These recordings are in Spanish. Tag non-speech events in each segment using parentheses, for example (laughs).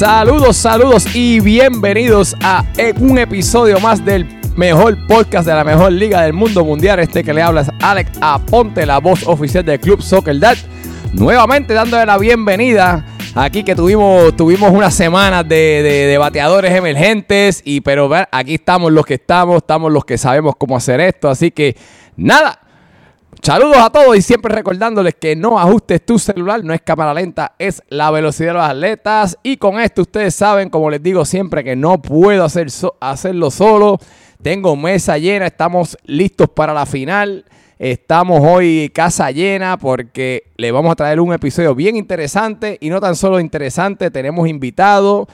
Saludos, saludos y bienvenidos a un episodio más del mejor podcast de la mejor liga del mundo mundial. Este que le habla es Alex Aponte, la voz oficial del Club Soccer Dad. Nuevamente dándole la bienvenida aquí que tuvimos, tuvimos unas semanas de, bateadores emergentes. Y pero aquí estamos los que estamos, estamos los que sabemos cómo hacer esto. Así que nada. Saludos a todos y siempre recordándoles que no ajustes tu celular, no es cámara lenta, es la velocidad de los atletas. Y con esto ustedes saben, como les digo siempre, que no puedo hacer hacerlo solo. Tengo mesa llena, estamos listos para la final. Estamos hoy casa llena porque le vamos a traer un episodio bien interesante y no tan solo interesante, tenemos invitados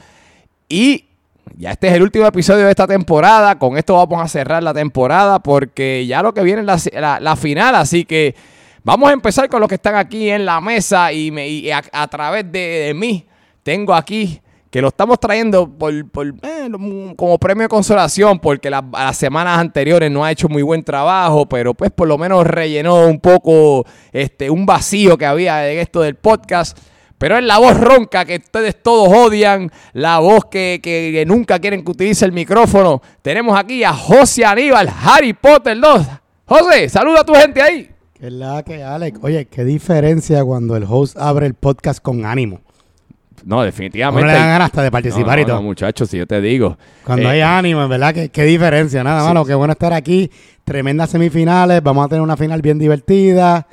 y ya este es el último episodio de esta temporada. Con esto vamos a cerrar la temporada porque ya lo que viene es la, final. Así que vamos a empezar con los que están aquí en la mesa y, me, a, través de, mí tengo aquí que lo estamos trayendo por, eh, como premio de consolación porque las semanas anteriores no ha hecho muy buen trabajo, pero pues por lo menos rellenó un poco este, un vacío que había en esto del podcast. Pero es la voz ronca que ustedes todos odian, la voz que, nunca quieren que utilice el micrófono. Tenemos aquí a José Aníbal, Harry Potter 2. José, saluda a tu gente ahí. ¿Qué es la que, Alex? Oye, qué diferencia cuando el host abre el podcast con ánimo. No, definitivamente. No le dan ganas hasta de participar y todo. No, muchachos, si yo te digo. Cuando hay eh, ánimo, en verdad, qué, qué diferencia. Nada, más. mano, qué bueno estar aquí. Tremendas semifinales. Vamos a tener una final bien divertida.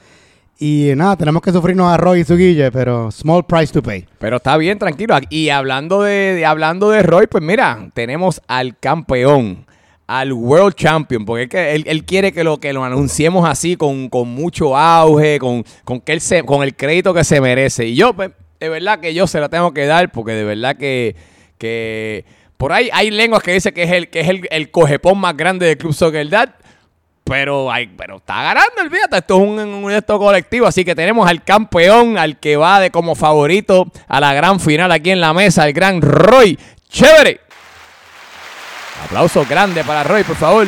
Y nada, tenemos que sufrirnos a Roy y su guille, pero small price to pay. Pero está bien, tranquilo. Y hablando de, hablando de Roy, pues mira, tenemos al campeón, al World Champion, porque es que él, quiere que lo, que lo anunciemos así, con, mucho auge, con, con, que él se, con el crédito que se merece. Y yo, pues, de verdad que yo se la tengo que dar, porque de verdad que, que por ahí hay lenguas que dicen que es el, que es el, el cojepón más grande del Club Soccer. Pero, ay, pero está ganando, el olvídate. Esto es un, un, colectivo. Así que tenemos al campeón, al que va de como favorito a la gran final aquí en la mesa, el gran Roy. ¡Chévere! Aplauso grande para Roy, por favor.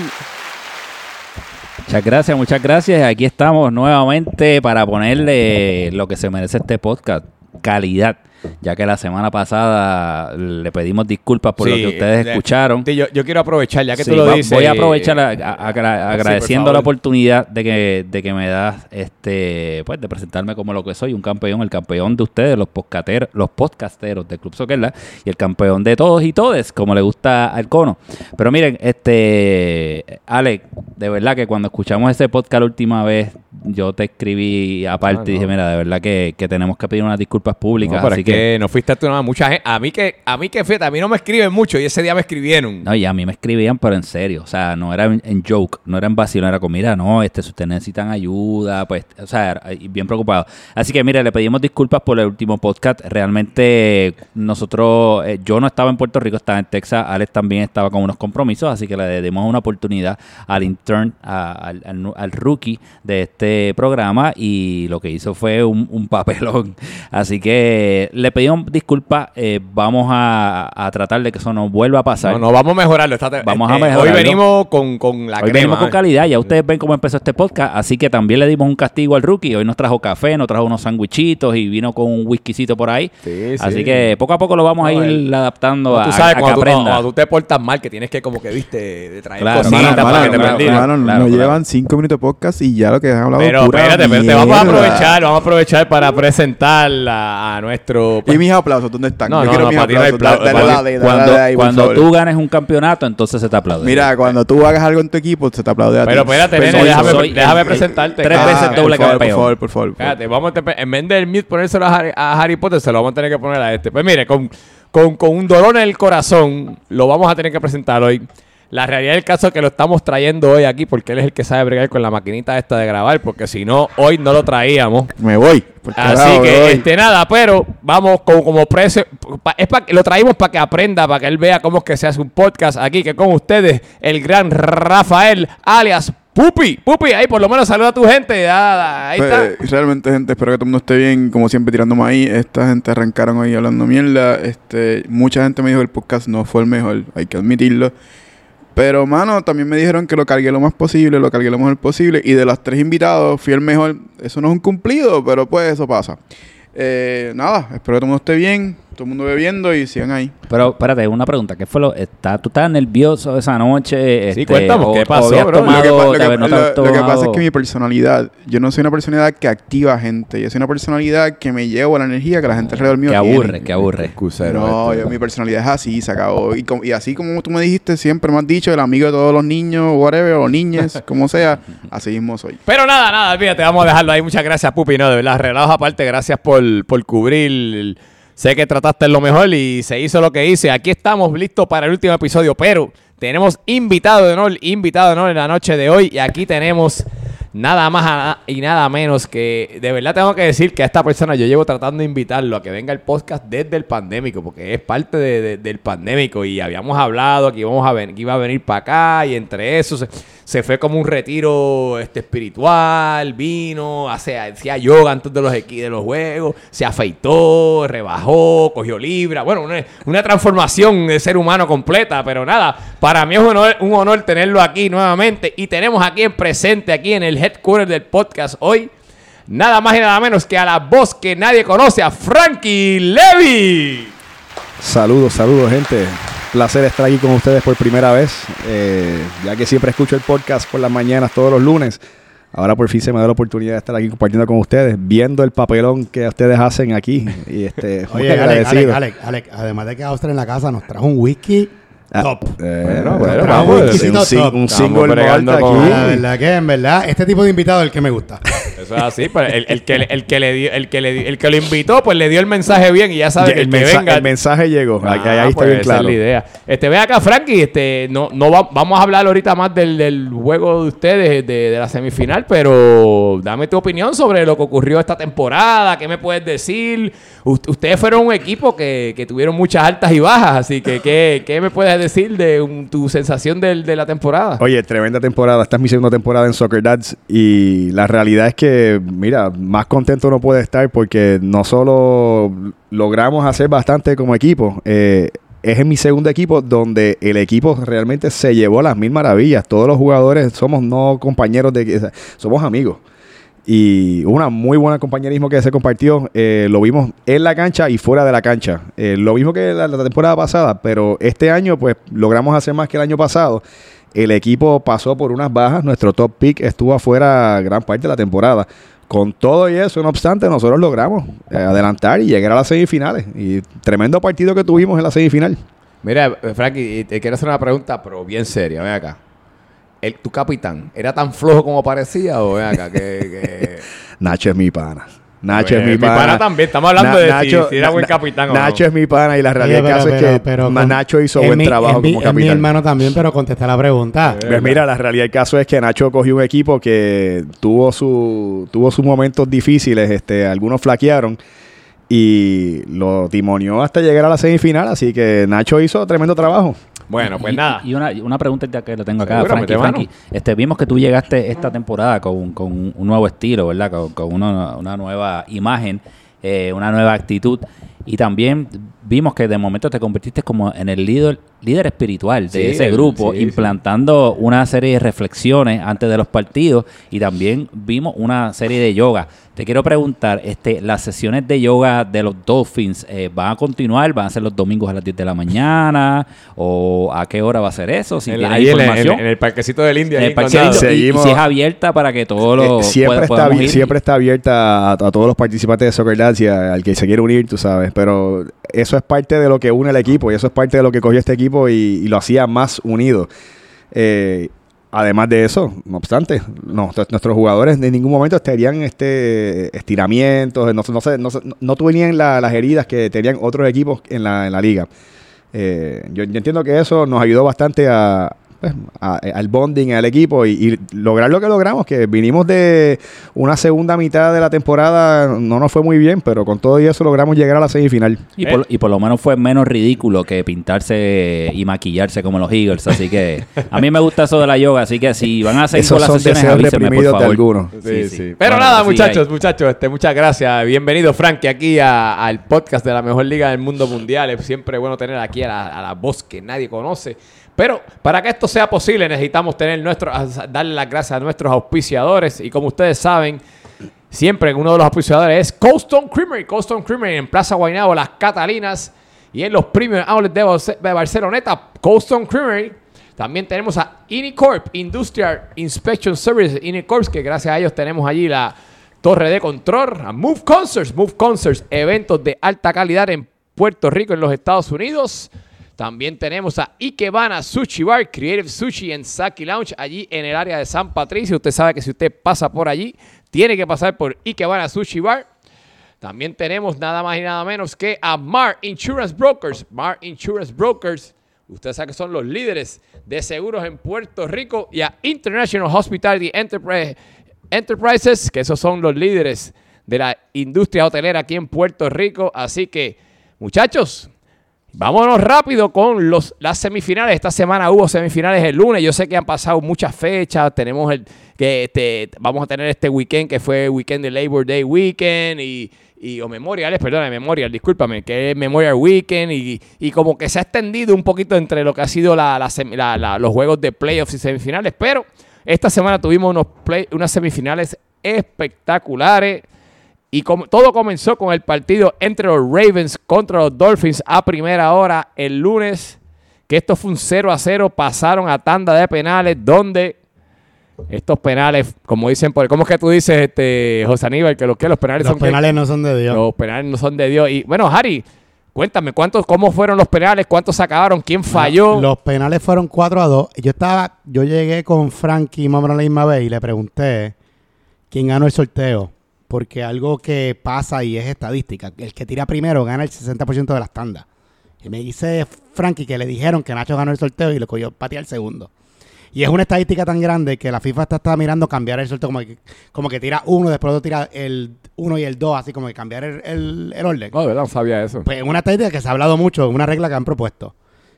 Muchas gracias, muchas gracias. Aquí estamos nuevamente para ponerle lo que se merece este podcast. Calidad ya que la semana pasada le pedimos disculpas por lo que ustedes escucharon. yo, yo, quiero aprovechar, ya que tú lo dices. Voy a aprovechar agradeciendo la oportunidad de que, de que me das este pues de presentarme como lo que soy, un campeón, el campeón de ustedes, los podcasteros, los podcasteros del Club Soquerla y el campeón de todos y todes, como le gusta al cono. Pero miren, este Alex, de verdad que cuando escuchamos ese podcast la última vez, yo te escribí aparte y dije, mira, de verdad que, tenemos que pedir unas disculpas públicas. así que no fuiste a tu nada. Mucha gente, a mí que, a mí que fíjate, a mí no me escriben mucho y ese día me escribieron. No, y a mí me escribían, pero en serio. O sea, no era en, joke, no era en vacío, no era como, mira, no, este, si ustedes necesitan ayuda, pues, o sea, bien preocupado. Así que, mire, le pedimos disculpas por el último podcast. Realmente, nosotros, eh, yo no estaba en Puerto Rico, estaba en Texas. Alex también estaba con unos compromisos, así que le dimos una oportunidad al intern, al, al, rookie de este programa y lo que hizo fue un, un papelón. (laughs) Así que le pedimos disculpas. Eh, vamos a, tratar de que eso no vuelva a pasar. No, no vamos a mejorarlo. vamos a mejorarlo. Hoy venimos con, con la Hoy venimos con calidad. Ya ustedes ven cómo empezó este podcast. Así que también le dimos un castigo al rookie. Hoy nos trajo café, nos trajo unos sandwichitos y vino con un whiskycito por ahí. así que poco a poco lo vamos a ir adaptando a, tú sabes, cuando que aprenda. tú te portas mal, que tienes que como que, viste, de traer claro, cositas para que te claro, Nos llevan cinco minutos de podcast y ya lo que han hablado Pero espérate, espérate, vamos a aprovechar, vamos a aprovechar para presentar a, nuestro... y mis aplausos, ¿dónde están? No, quiero Cuando, tú ganes un campeonato, entonces se te aplaude. Mira, cuando tú hagas algo en tu equipo, se te aplaude a ti. Pero espérate, nene, déjame, déjame presentarte. Tres veces doble campeón. Por favor, por favor. Espérate, vamos a, en vez del mute ponérselo a Harry, a Harry Potter, se lo vamos a tener que poner a este. Pues mire, con, con, con un dolor en el corazón, lo vamos a tener que presentar hoy. La realidad del caso es que lo estamos trayendo hoy aquí porque él es el que sabe bregar con la maquinita esta de grabar, porque si no, hoy no lo traíamos. Me voy. Así que, este, nada, pero vamos como, como precio. Es para lo traímos para que aprenda, para que él vea cómo es que se hace un podcast aquí, que con ustedes, el gran Rafael, alias Pupi, Pupi, ahí por lo menos saluda a tu gente. ahí está. Pues, realmente, gente, espero que todo el mundo esté bien. Como siempre, tirándome ahí. Esta gente arrancaron ahí hablando mierda. Este, mucha gente me dijo que el podcast no fue el mejor, hay que admitirlo. Pero, mano, también me dijeron que lo cargué lo más posible, lo cargué lo mejor posible. Y de los tres invitados, fui el mejor. Eso no es un cumplido, pero pues eso pasa. Eh, nada, espero que todo esté bien. Todo el mundo bebiendo y sigan ahí. Pero espérate, una pregunta. ¿Qué fue lo...? Está, ¿Tú estabas nervioso esa noche? Sí, este, cuéntame, ¿qué pasó, bro? Lo que Lo que, tomado, pa- lo te que- habías- no te lo- habías lo que pasa es que mi personalidad, yo no soy una personalidad que activa gente, yo soy una personalidad que me llevo la energía que la gente alrededor mío Que tiene. aburre, que aburre. Excusero No, este. yo- mi personalidad es así, se acabó. Y, com- y así como tú me dijiste, siempre me has dicho, el amigo de todos los niños, whatever, o niñas, (laughs) como sea, así mismo soy. Pero nada, nada, olvídate, vamos a dejarlo ahí. Muchas gracias, Pupi, no, de verdad, relados aparte, gracias por, por cubrir. Sé que trataste lo mejor y se hizo lo que hice. Aquí estamos listos para el último episodio, pero tenemos invitado de honor, invitado de honor en la noche de hoy. Y aquí tenemos nada más y nada menos que, de verdad tengo que decir que a esta persona yo llevo tratando de invitarlo a que venga el podcast desde el pandémico, porque es parte de- de- del pandémico. Y habíamos hablado que, íbamos a ven- que iba a venir para acá y entre eso se fue como un retiro este, espiritual, vino, hace, hacía yoga antes de los, de los juegos, se afeitó, rebajó, cogió libra, bueno, una, una transformación de ser humano completa, pero nada, para mí es un honor, un honor tenerlo aquí nuevamente y tenemos aquí en presente, aquí en el headquarter del podcast hoy, nada más y nada menos que a la voz que nadie conoce, a Frankie Levy. Saludos, saludos, gente. Placer estar aquí con ustedes por primera vez. Eh, ya que siempre escucho el podcast por las mañanas, todos los lunes. Ahora por fin se me da la oportunidad de estar aquí compartiendo con ustedes, viendo el papelón que ustedes hacen aquí. Y este, (laughs) muy Oye, Alex. Alex, Alex, Alex, además de que Austria en la casa nos trajo un whisky top. eh, Bueno, bueno, vamos, un- un, sing- top. single bregando malt con-. La verdad que, en verdad, este tipo de invitado es el que me gusta. (laughs) Eso es así, pero el, el que, el, que le dio, el, que le dio- el que lo invitó, pues le dio el mensaje bien y ya sabe Ya, que el, que venga... el mensaje llegó. Ah, ahí ahí está pues bien esa claro. es la idea. Este, ve acá, Frankie, este, no, no va- vamos a hablar ahorita más del, del juego de ustedes de, de la semifinal, pero dame tu opinión sobre lo que ocurrió esta temporada, qué me puedes decir. U- ustedes fueron un equipo que, que tuvieron muchas altas y bajas, así que ¿qué, qué me puedes decir de tu sensación de la temporada? Oye, tremenda temporada. Esta es mi segunda temporada en Soccer Dads y la realidad es que, mira, más contento no puede estar porque no solo logramos hacer bastante como equipo, eh, es en mi segundo equipo donde el equipo realmente se llevó las mil maravillas. Todos los jugadores somos no compañeros de, o sea, somos amigos. Y una muy buena compañerismo que se compartió. eh, lo vimos en la cancha y fuera de la cancha. Eh, lo mismo que la, la temporada pasada, pero este año pues logramos hacer más que el año pasado. El equipo pasó por unas bajas. Nuestro top pick estuvo afuera gran parte de la temporada. Con todo y eso, no obstante, nosotros logramos eh, adelantar y llegar a las semifinales. Y tremendo partido que tuvimos en la semifinal. Mira, Frankie, te quiero hacer una pregunta, pero bien seria. Ven acá. El, ¿Tu capitán era tan flojo como parecía o ven acá? Que, que- (laughs) Nacho es mi pana. Nacho Pues, es mi mi pana. pana también. Estamos hablando de si- si era buen capitán o no. Nacho es mi pana y la realidad del caso es que con- Nacho hizo buen mi- trabajo mi- como mi capitán. hermano también, pero contesta la pregunta. Pues mira, la realidad del caso es que Nacho cogió un equipo que tuvo su tuvo sus momentos difíciles, este, algunos flaquearon y lo timonió hasta llegar a la semifinal, así que Nacho hizo tremendo trabajo. Bueno, pues Y- nada. Y una, una pregunta que lo tengo acá, Seguro, Frankie. Frankie, este, vimos que tú llegaste esta temporada con, con un nuevo estilo, ¿verdad? Con, con una, una nueva imagen, eh, una nueva actitud. Y también vimos que de momento te convertiste como en el líder, líder espiritual de Sí, ese grupo, sí, implantando una serie de reflexiones antes de los partidos y también vimos una serie de yoga. Te quiero preguntar, este, las sesiones de yoga de los Dolphins eh, van a continuar, van a ser los domingos a las 10 de la mañana o a qué hora va a ser eso? Si En- tienes ahí en, el- información. en- el parquecito del India. En el en parque Condado. lindo. Y- y, Seguimos- si es abierta para que todos Eh, los siempre, pueda- está, siempre está abierta a, a todos los participantes de Soccer a- al que se quiere unir, tú sabes, pero eso es parte de lo que une el equipo y eso es parte de lo que cogió este equipo y, lo hacía más unido. Eh, Además de eso, no obstante, nuestros- jugadores en ningún momento estarían este estiramientos, no, no, no, no- tuvieran la- las heridas que tenían otros equipos en la, en la liga. Eh, yo entiendo que eso nos ayudó bastante a, pues, a- al bonding al equipo y, y lograr lo que logramos, que vinimos de una segunda mitad de la temporada, no nos fue muy bien, pero con todo y eso logramos llegar a la semifinal. Y por, y por lo menos fue menos ridículo que pintarse y maquillarse como los Eagles. Así que a mí me gusta eso de la yoga. Así que si van a seguir Esos con las son sesiones, avísenme, por reprimidos de favor. algunos. Sí, sí. Pero Bueno, nada, muchachos, muchachos, este, muchas gracias. Bienvenido, Frankie, aquí a- al podcast de la mejor liga del mundo mundial. Es siempre bueno tener aquí a la, a la voz que nadie conoce. Pero para que esto sea posible, necesitamos tener nuestro, darle las gracias a nuestros auspiciadores. Y como ustedes saben, Siempre uno de los auspiciadores es Coldstone Creamery. Coldstone Creamery en Plaza Guaynabo, Las Catalinas. Y en los premium outlets de, Barce- de Barceloneta, Coldstone Creamery. También tenemos a Inicorp, Industrial Inspection Services. Inicorp, que gracias a ellos tenemos allí la torre de control. A Move Concerts, Move Concerts, eventos de alta calidad en Puerto Rico, en los Estados Unidos. También tenemos a Ikebana Sushi Bar, Creative Sushi en Saki Lounge, allí en el área de San Patricio. Usted sabe que si usted pasa por allí, tiene que pasar por Ikebana Sushi Bar. También tenemos nada más y nada menos que a Mar Insurance Brokers. Mar Insurance Brokers, usted sabe que son los líderes de seguros en Puerto Rico. Y a International Hospitality Enterprise- Enterprises, que esos son los líderes de la industria hotelera aquí en Puerto Rico. Así que, muchachos, Vámonos rápido con los, las semifinales. Esta semana hubo semifinales el lunes. Yo sé que han pasado muchas fechas. Tenemos el que este, vamos a tener este weekend que fue weekend de Labor Day Weekend y, y o Memoriales, perdón, Memorial, discúlpame, que es Memorial Weekend y, y como que se ha extendido un poquito entre lo que ha sido la- la- los juegos de playoffs y semifinales. Pero esta semana tuvimos unos play- unas semifinales espectaculares. Y com- todo comenzó con el partido entre los Ravens contra los Dolphins a primera hora el lunes. Que esto fue un 0 a 0. Pasaron a tanda de penales donde estos penales, como dicen por ¿cómo es que tú dices, este, José Aníbal, que los, que los penales Los son que- penales no son de Dios. los penales no son de Dios. Y bueno, Harry, cuéntame, ¿cuántos, ¿cómo fueron los penales? ¿Cuántos se acabaron? ¿Quién falló? Los penales fueron 4 a 2. Yo estaba, yo llegué con Frankie más o menos la misma vez y le pregunté quién ganó el sorteo. Porque algo que pasa y es estadística, el que tira primero gana el 60% de las tandas. Y me dice Frankie que le dijeron que Nacho ganó el sorteo y lo cogió patear el segundo. Y es una estadística tan grande que la FIFA está, está mirando cambiar el sorteo, como que, como que tira uno, después lo tira el uno y el dos, así como que cambiar el, el- el orden. No, de verdad, no sabía eso. Pues es una estadística que se ha hablado mucho, una regla que han propuesto.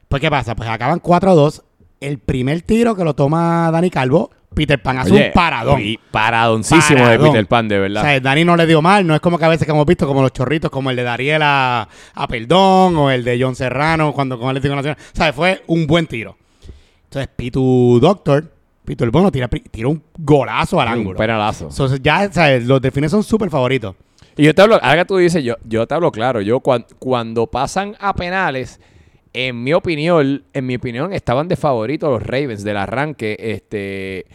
Pues, ¿qué pasa? Pues acaban 4 a 2. El primer tiro que lo toma Dani Calvo, Peter Pan hace Oye, un paradón. y paradoncísimo Paradón. de Peter Pan, de O verdad. sea, Dani no le dio mal, no es como que a veces que hemos visto como los chorritos, como el de Dariel a, a Perdón o el de John Serrano cuando con el Atlético Nacional. O sea, fue un buen tiro. Entonces, Pitu Doctor, Pitu el Bono, tira, tira un golazo al un ángulo. penalazo. Entonces, ya, ¿sabes? Los delfines son súper favoritos. Y yo te hablo, ahora que tú dices, yo, yo te hablo claro, yo cuan- cuando pasan a penales, en mi opinión, en mi opinión, estaban de favorito los Ravens del arranque. Este,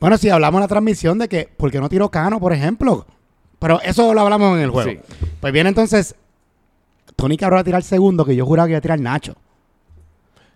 Bueno, si hablamos en la transmisión de que, ¿por qué no tiró Cano, por ejemplo? Pero eso lo hablamos en el juego. Sí. Pues viene entonces, Tony Cabral a tirar el segundo, que yo juraba que iba a tirar Nacho.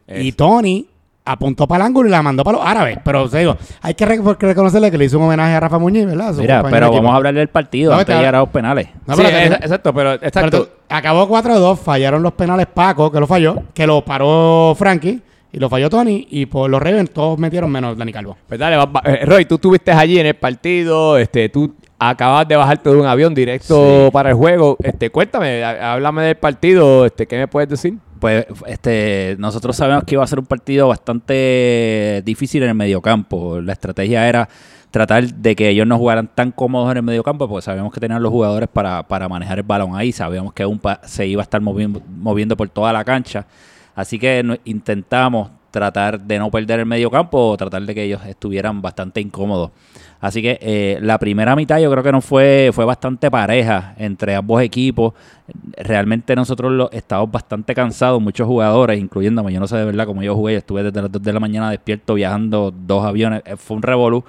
Y Tony apuntó para el ángulo y la mandó para los árabes. Pero, o sea, digo, hay que re- reconocerle que le hizo un homenaje a Rafa Muñiz, ¿verdad? Su Mira, pero vamos a hablar del partido No, antes de llegar a los penales. No, Sí, pero que- es- exacto, pero pero exacto. tú- acabó 4-2, fallaron los penales Paco, que lo falló, que lo paró Frankie, y lo falló Tony, y por los Ravens todos metieron menos Dani Calvo. Pues dale, va- va- eh, Roy, tú estuviste allí en el partido, este, tú acabas de bajarte de un avión directo para el juego. Este, cuéntame, há- háblame del partido, este, ¿qué me puedes decir? Pues este, nosotros sabemos que iba a ser un partido bastante difícil en el mediocampo. La estrategia era tratar de que ellos no jugaran tan cómodos en el mediocampo, porque sabíamos que tenían los jugadores para, para manejar el balón ahí, sabíamos que aún pa- se iba a estar moviendo, moviendo por toda la cancha. Así que intentamos tratar de no perder el mediocampo o tratar de que ellos estuvieran bastante incómodos. Así que eh, la primera mitad yo creo que no fue, fue bastante pareja entre ambos equipos. Realmente nosotros lo, estábamos bastante cansados, muchos jugadores, incluyéndome. Yo no sé de verdad cómo yo jugué, estuve desde las 2 de la mañana despierto viajando dos aviones. eh, Fue un revolú,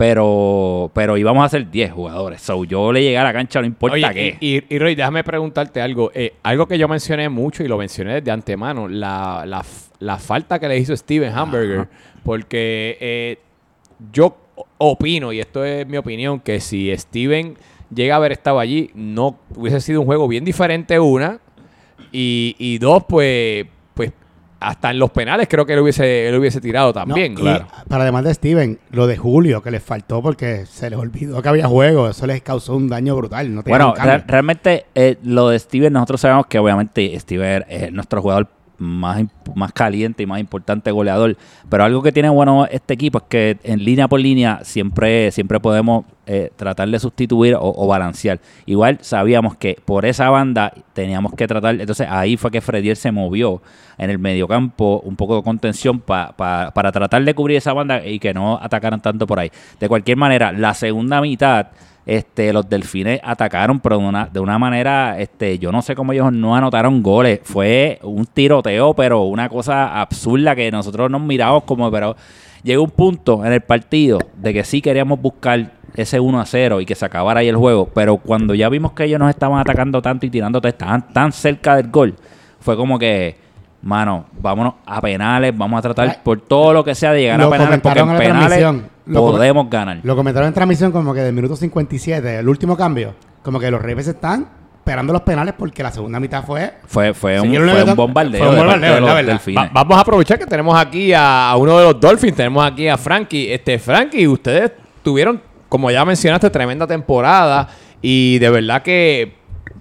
pero, pero íbamos a ser 10 jugadores. So, yo le llegué a la cancha, no importa Oye, qué. y, y- y, Roy, déjame preguntarte algo. Eh, algo que yo mencioné mucho y lo mencioné desde antemano, la, la la falta que le hizo Steven Hamburger. Porque eh, yo opino, y esto es mi opinión, que si Steven llega a haber estado allí, no hubiese sido un juego bien diferente, una. Y, y dos, pues hasta en los penales creo que él hubiese, él hubiese tirado también. No, y Para además de Steven, lo de Julio, que les faltó porque se les olvidó que había juego, eso les causó un daño brutal. No tenían Bueno, re- realmente eh, lo de Steven, nosotros sabemos que obviamente Steven es nuestro jugador más, más caliente y más importante goleador. Pero algo que tiene bueno este equipo es que en línea por línea siempre, siempre podemos eh, tratar de sustituir o, balancear. Igual sabíamos que por esa banda teníamos que tratar, entonces ahí fue que Fredier se movió en el mediocampo, un poco de contención pa- para tratar de cubrir esa banda y que no atacaran tanto por ahí. De cualquier manera, la segunda mitad Este, los delfines atacaron, pero de una, de una manera, este, yo no sé cómo ellos no anotaron goles. Fue un tiroteo, pero una cosa absurda que nosotros nos miramos como, pero llegó un punto en el partido de que sí queríamos buscar ese 1 a 0 y que se acabara ahí el juego, pero cuando ya vimos que ellos nos estaban atacando tanto y tirando, estaban tan cerca del gol, fue como que mano, vámonos a penales, vamos a tratar por todo lo que sea de llegar Lo a penales, porque en comentaron en la penales. Lo podemos ganar. Lo comentaron en transmisión como que del minuto 57, el último cambio, como que los Ravens están esperando los penales porque la segunda mitad fue... Fue, fue, un, fue un bombardeo. fue un de parte bombardeo, de los la verdad. delfines. Va- vamos a aprovechar que tenemos aquí a, a uno de los Dolphins, tenemos aquí a Frankie. Este, Frankie, ustedes tuvieron, como ya mencionaste, tremenda temporada y de verdad que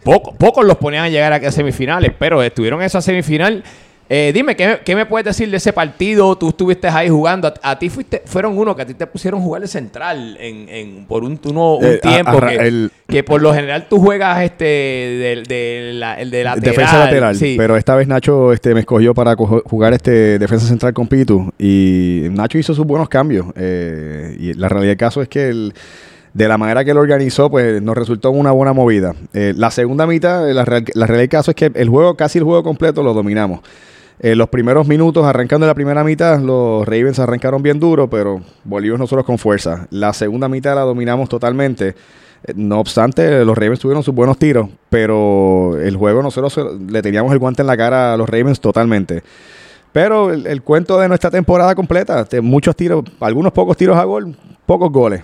poco- pocos los ponían a llegar aquí a semifinales, pero estuvieron en esa semifinal. Eh, dime, ¿qué, qué me puedes decir de ese partido? Tú estuviste ahí jugando. A, a ti fuiste, fueron uno que a ti te pusieron jugar de central en, en- por un, uno- un Eh, tiempo. a- que, el- que por lo general tú juegas este de, de la, el de lateral. defensa lateral, sí. pero esta vez Nacho este, me escogió para jugar este defensa central con Pitu y Nacho hizo sus buenos cambios eh, y la realidad del caso es que el- de la manera que lo organizó pues nos resultó una buena movida. Eh, la segunda mitad, la, real- la realidad del caso es que el juego, casi el juego completo lo dominamos. Eh, los primeros minutos, arrancando la primera mitad, los Ravens arrancaron bien duro, pero volvimos nosotros con fuerza. La segunda mitad la dominamos totalmente. Eh, No obstante, los Ravens tuvieron sus buenos tiros, pero el juego nosotros le teníamos el guante en la cara a los Ravens totalmente. Pero el, cuento de nuestra temporada completa, muchos tiros, algunos pocos tiros a gol, pocos goles.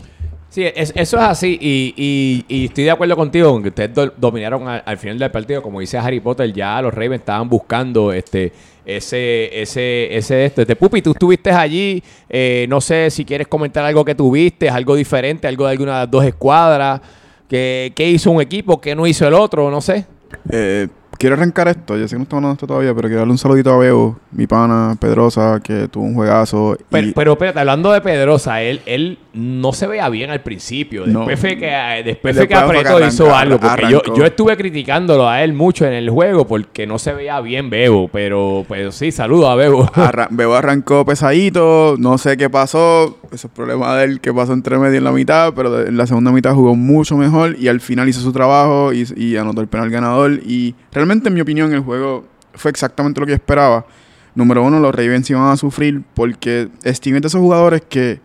Sí, es- eso es así y, y- y estoy de acuerdo contigo con que ustedes do- dominaron al, al final del partido, como dice Harry Potter, ya los Ravens estaban buscando este ese ese ese este, Pupi, tú estuviste allí, eh, no sé si quieres comentar algo que tuviste, algo diferente, algo de alguna de las dos escuadras, que, qué hizo un equipo, qué no hizo el otro, no sé. Eh, quiero arrancar esto. Yo sé que no estamos hablando de esto todavía, pero quiero darle un saludito a Bebo, mi pana Pedrosa, que tuvo un juegazo. Pero, y- pero espérate, hablando de Pedrosa, él, él no se veía bien al principio. No. Después fue que, eh, después fue que Después fue que apretó y hizo algo. Porque yo, yo estuve criticándolo a él mucho en el juego porque no se veía bien Bebo. Pero, pero sí, saludo a Bebo. (laughs) Bebo arrancó pesadito, no sé qué pasó, ese es problema de él que pasó entre medio en la mitad, pero en la segunda mitad jugó mucho mejor y al final hizo su trabajo y, y anotó el penal ganador y realmente en mi opinión el juego fue exactamente lo que yo esperaba. Número uno, los Ravens iban a sufrir porque Steven es de esos jugadores que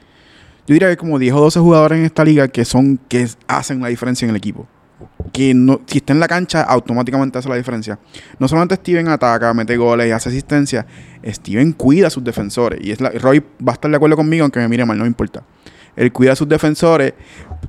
yo diría que como 10 o 12 jugadores en esta liga que son que hacen la diferencia en el equipo. Que no, si está en la cancha, automáticamente hace la diferencia. No solamente Steven ataca, mete goles y hace asistencia, Steven cuida a sus defensores. Y es Roy va a estar de acuerdo conmigo, aunque me mire mal, no me importa. Él cuida a sus defensores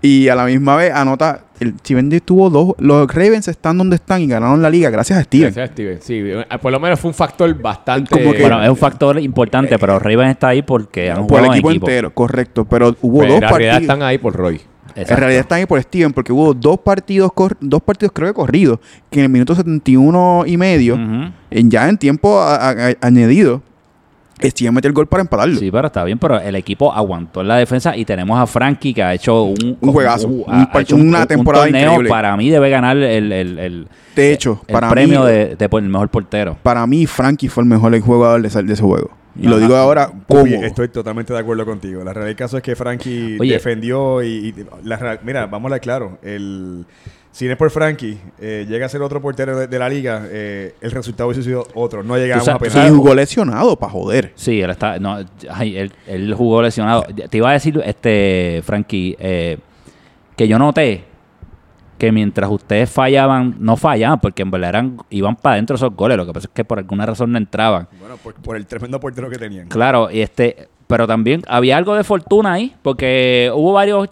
y a la misma vez anota. El Steven tuvo dos. Los Ravens están donde están y ganaron la liga gracias a Steven. Gracias, Steven. Sí, eh, por lo menos fue un factor bastante. Como que- Bueno, es un factor importante, pero Ravens está ahí porque han Por el en equipo, equipo. entero, correcto. Pero hubo Pero dos en realidad partidos. están ahí por Roy. Exacto. En realidad están ahí por Steven porque hubo dos partidos, cor- dos partidos creo que corridos, que en el minuto 71 y medio, Ujú. en- ya en tiempo a- a- a- añadido, Steven metió el gol para empatarlo. Sí, pero está bien, pero el equipo aguantó en la defensa y tenemos a Frankie que ha hecho un, Un juegazo, un ha hecho una temporada increíble. Para mí debe ganar el, el, el, De hecho, el para premio mí, de, de por el mejor portero. para mí Frankie fue el mejor jugador de ese, de ese juego. Y lo digo ahora como estoy totalmente de acuerdo contigo. La realidad del caso es que Frankie Oye. defendió y, y la real- mira, vamos a hablar claro. El, si no es por Frankie, eh, llega a ser otro portero de, de la liga, eh, el resultado hubiese sido otro. No llegamos a sabes- Sí, pensar. jugó lesionado para joder. Sí, él está. No, ay, él, él jugó lesionado. Te iba a decir, este, Frankie, eh, que yo noté que mientras ustedes fallaban, no fallaban, porque en verdad eran, iban para adentro esos goles. Lo que pasa es que por alguna razón no entraban. Bueno, por, por el tremendo portero que tenían. Claro, y este, pero también había algo de fortuna ahí, porque hubo varios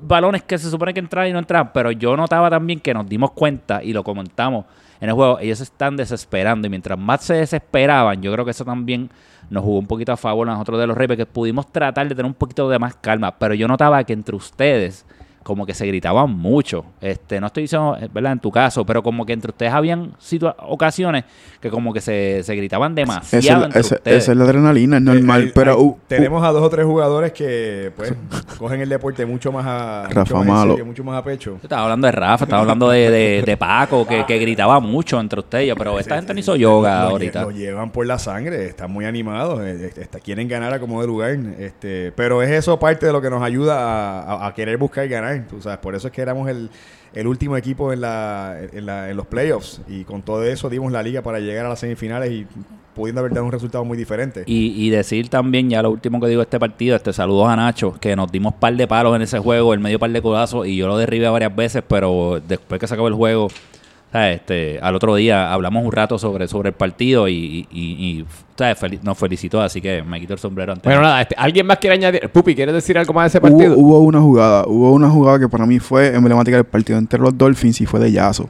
balones que se supone que entraban y no entraban, pero yo notaba también que nos dimos cuenta y lo comentamos en el juego, ellos se están desesperando y mientras más se desesperaban, yo creo que eso también nos jugó un poquito a favor a nosotros de los Reyes, que pudimos tratar de tener un poquito de más calma, pero yo notaba que entre ustedes como que se gritaban mucho. Este, no estoy diciendo, eh, ¿verdad? En tu caso, pero como que entre ustedes habían ocasiones que como que se, se gritaban demasiado Esa es, la adrenalina, es normal. Eh, eh, pero hay- uh, uh, tenemos a dos o tres jugadores que pues cogen el deporte mucho más a Rafa mucho más Malo. serio, mucho más a pecho. Yo estaba hablando de Rafa, estaba hablando de, de, de Paco, que, que gritaba mucho entre ustedes, pero esta gente no hizo yoga Lo ahorita. Lo llevan por la sangre, están muy animados, eh, eh, está- quieren ganar a como de lugar. Este, pero es eso parte de lo que nos ayuda a, a- a querer buscar ganar. Tú sabes, por eso es que éramos el, el último equipo en, la, en, la- en los playoffs. Y con todo eso dimos la liga para llegar a las semifinales y pudiendo haber dado un resultado muy diferente. Y, y decir también, ya lo último que digo de este partido, este saludos a Nacho, que nos dimos par de palos en ese juego, el medio par de codazos, y yo lo derribé varias veces, pero después que se acabó el juego, ¿sabes? Este, al otro día hablamos un rato sobre, sobre el partido y, y- y- y, ¿sabes? Fel- nos felicitó, así que me quito el sombrero ante Bueno, nada, este, ¿alguien más quiere añadir? Pupi, ¿quieres decir algo más de ese Hubo, partido? hubo una jugada, hubo una jugada que para mí fue emblemática del partido entre los Dolphins y fue de Yazo.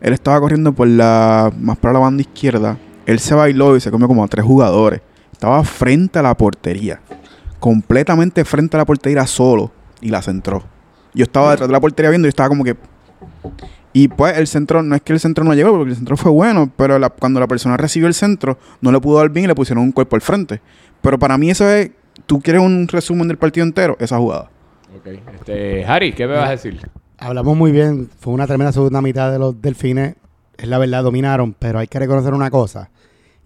Él estaba corriendo por la más para la banda izquierda. Él se bailó y se comió como a tres jugadores. Estaba frente a la portería. Completamente frente a la portería solo. Y la centró. Yo estaba detrás de la portería viendo y estaba como que. Y pues el centro, no es que el centro no llegó, porque el centro fue bueno, pero la- cuando la persona recibió el centro, no le pudo dar bien y le pusieron un cuerpo al frente. Pero para mí eso es, tú quieres un resumen del partido entero, esa jugada. Ok, este, Harry, ¿qué me vas a decir? Hablamos muy bien. Fue una tremenda segunda mitad de los delfines. Es la verdad, dominaron. Pero hay que reconocer una cosa.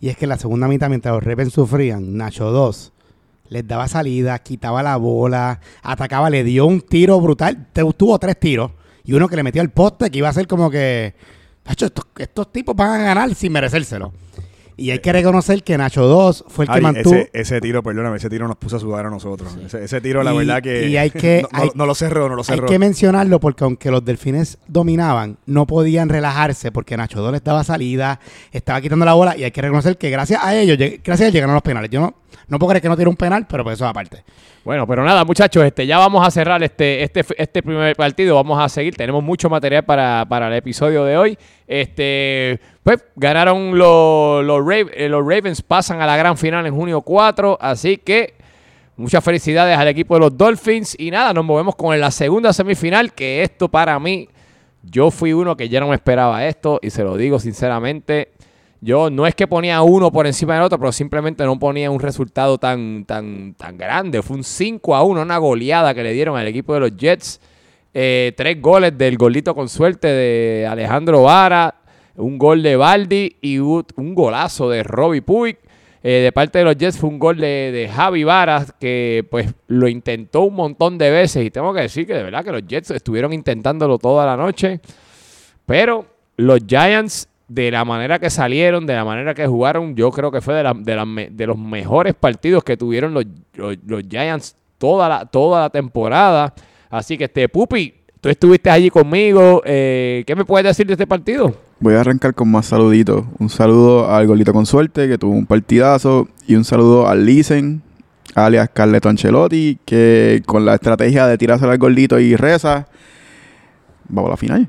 Y es que en la segunda mitad, mientras los Ravens sufrían, Nacho 2 les daba salida, quitaba la bola, atacaba, le dio un tiro brutal. Tuvo tres tiros. Y uno que le metió al poste, que iba a ser como que. Nacho, estos, estos tipos van a ganar sin merecérselo. Y hay que reconocer que Nacho 2 fue el que Ay, mantuvo. ese, ese tiro, perdóname, ese tiro nos puso a sudar a nosotros. Ese, ese tiro, la Y- verdad que. y hay que- (laughs) no, hay- no lo cerró, no lo Hay cerró. que mencionarlo porque aunque los delfines dominaban, no podían relajarse porque Nacho Dó les daba salida, estaba quitando la bola y hay que reconocer que gracias a ellos, gracias a ellos llegaron los penales. Yo no, no puedo creer que no tiró un penal, pero pues eso aparte. Bueno, pero nada, muchachos, este, ya vamos a cerrar este, este, este primer partido. Vamos a seguir. Tenemos mucho material para, para el episodio de hoy. Este, pues ganaron los, los, Rav- eh, los Ravens, pasan a la gran final en junio 4. Así que muchas felicidades al equipo de los Dolphins. Y nada, nos movemos con la segunda semifinal. Que esto para mí, yo fui uno que ya no me esperaba esto. Y se lo digo sinceramente. Yo no es que ponía uno por encima del otro, pero simplemente no ponía un resultado tan, tan, tan grande. Fue un 5 a 1, una goleada que le dieron al equipo de los Jets. Eh, tres goles del golito con suerte de Alejandro Vara, un gol de Baldi y un, golazo de Robbie Puig. Eh, de parte de los Jets fue un gol de, de Javi Varas que pues lo intentó un montón de veces y tengo que decir que de verdad que los Jets estuvieron intentándolo toda la noche. Pero los Giants, de la manera que salieron, de la manera que jugaron, yo creo que fue de, la- de, de los mejores partidos que tuvieron los, los- Giants toda la, toda la temporada. Así que, este, Pupi, tú estuviste allí conmigo. eh, ¿Qué me puedes decir de este partido? Voy a arrancar con más saluditos. Un saludo al Golito con suerte, que tuvo un partidazo. Y un saludo al Lisen, alias Carleto Ancelotti, que con la estrategia de tirarse al Golito y reza, va para la final.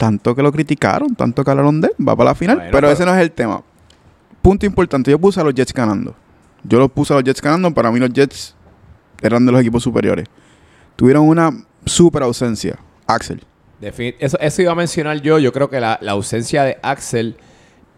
Tanto que lo criticaron, tanto que hablaron de él, va para la final. Bueno, pero pero- ese no es el tema. Punto importante, yo puse a los Jets ganando. Yo los puse a los Jets ganando, para mí los Jets eran de los equipos superiores. Tuvieron una super ausencia. Axel. Eso, eso iba a mencionar yo. Yo creo que la, la ausencia de Axel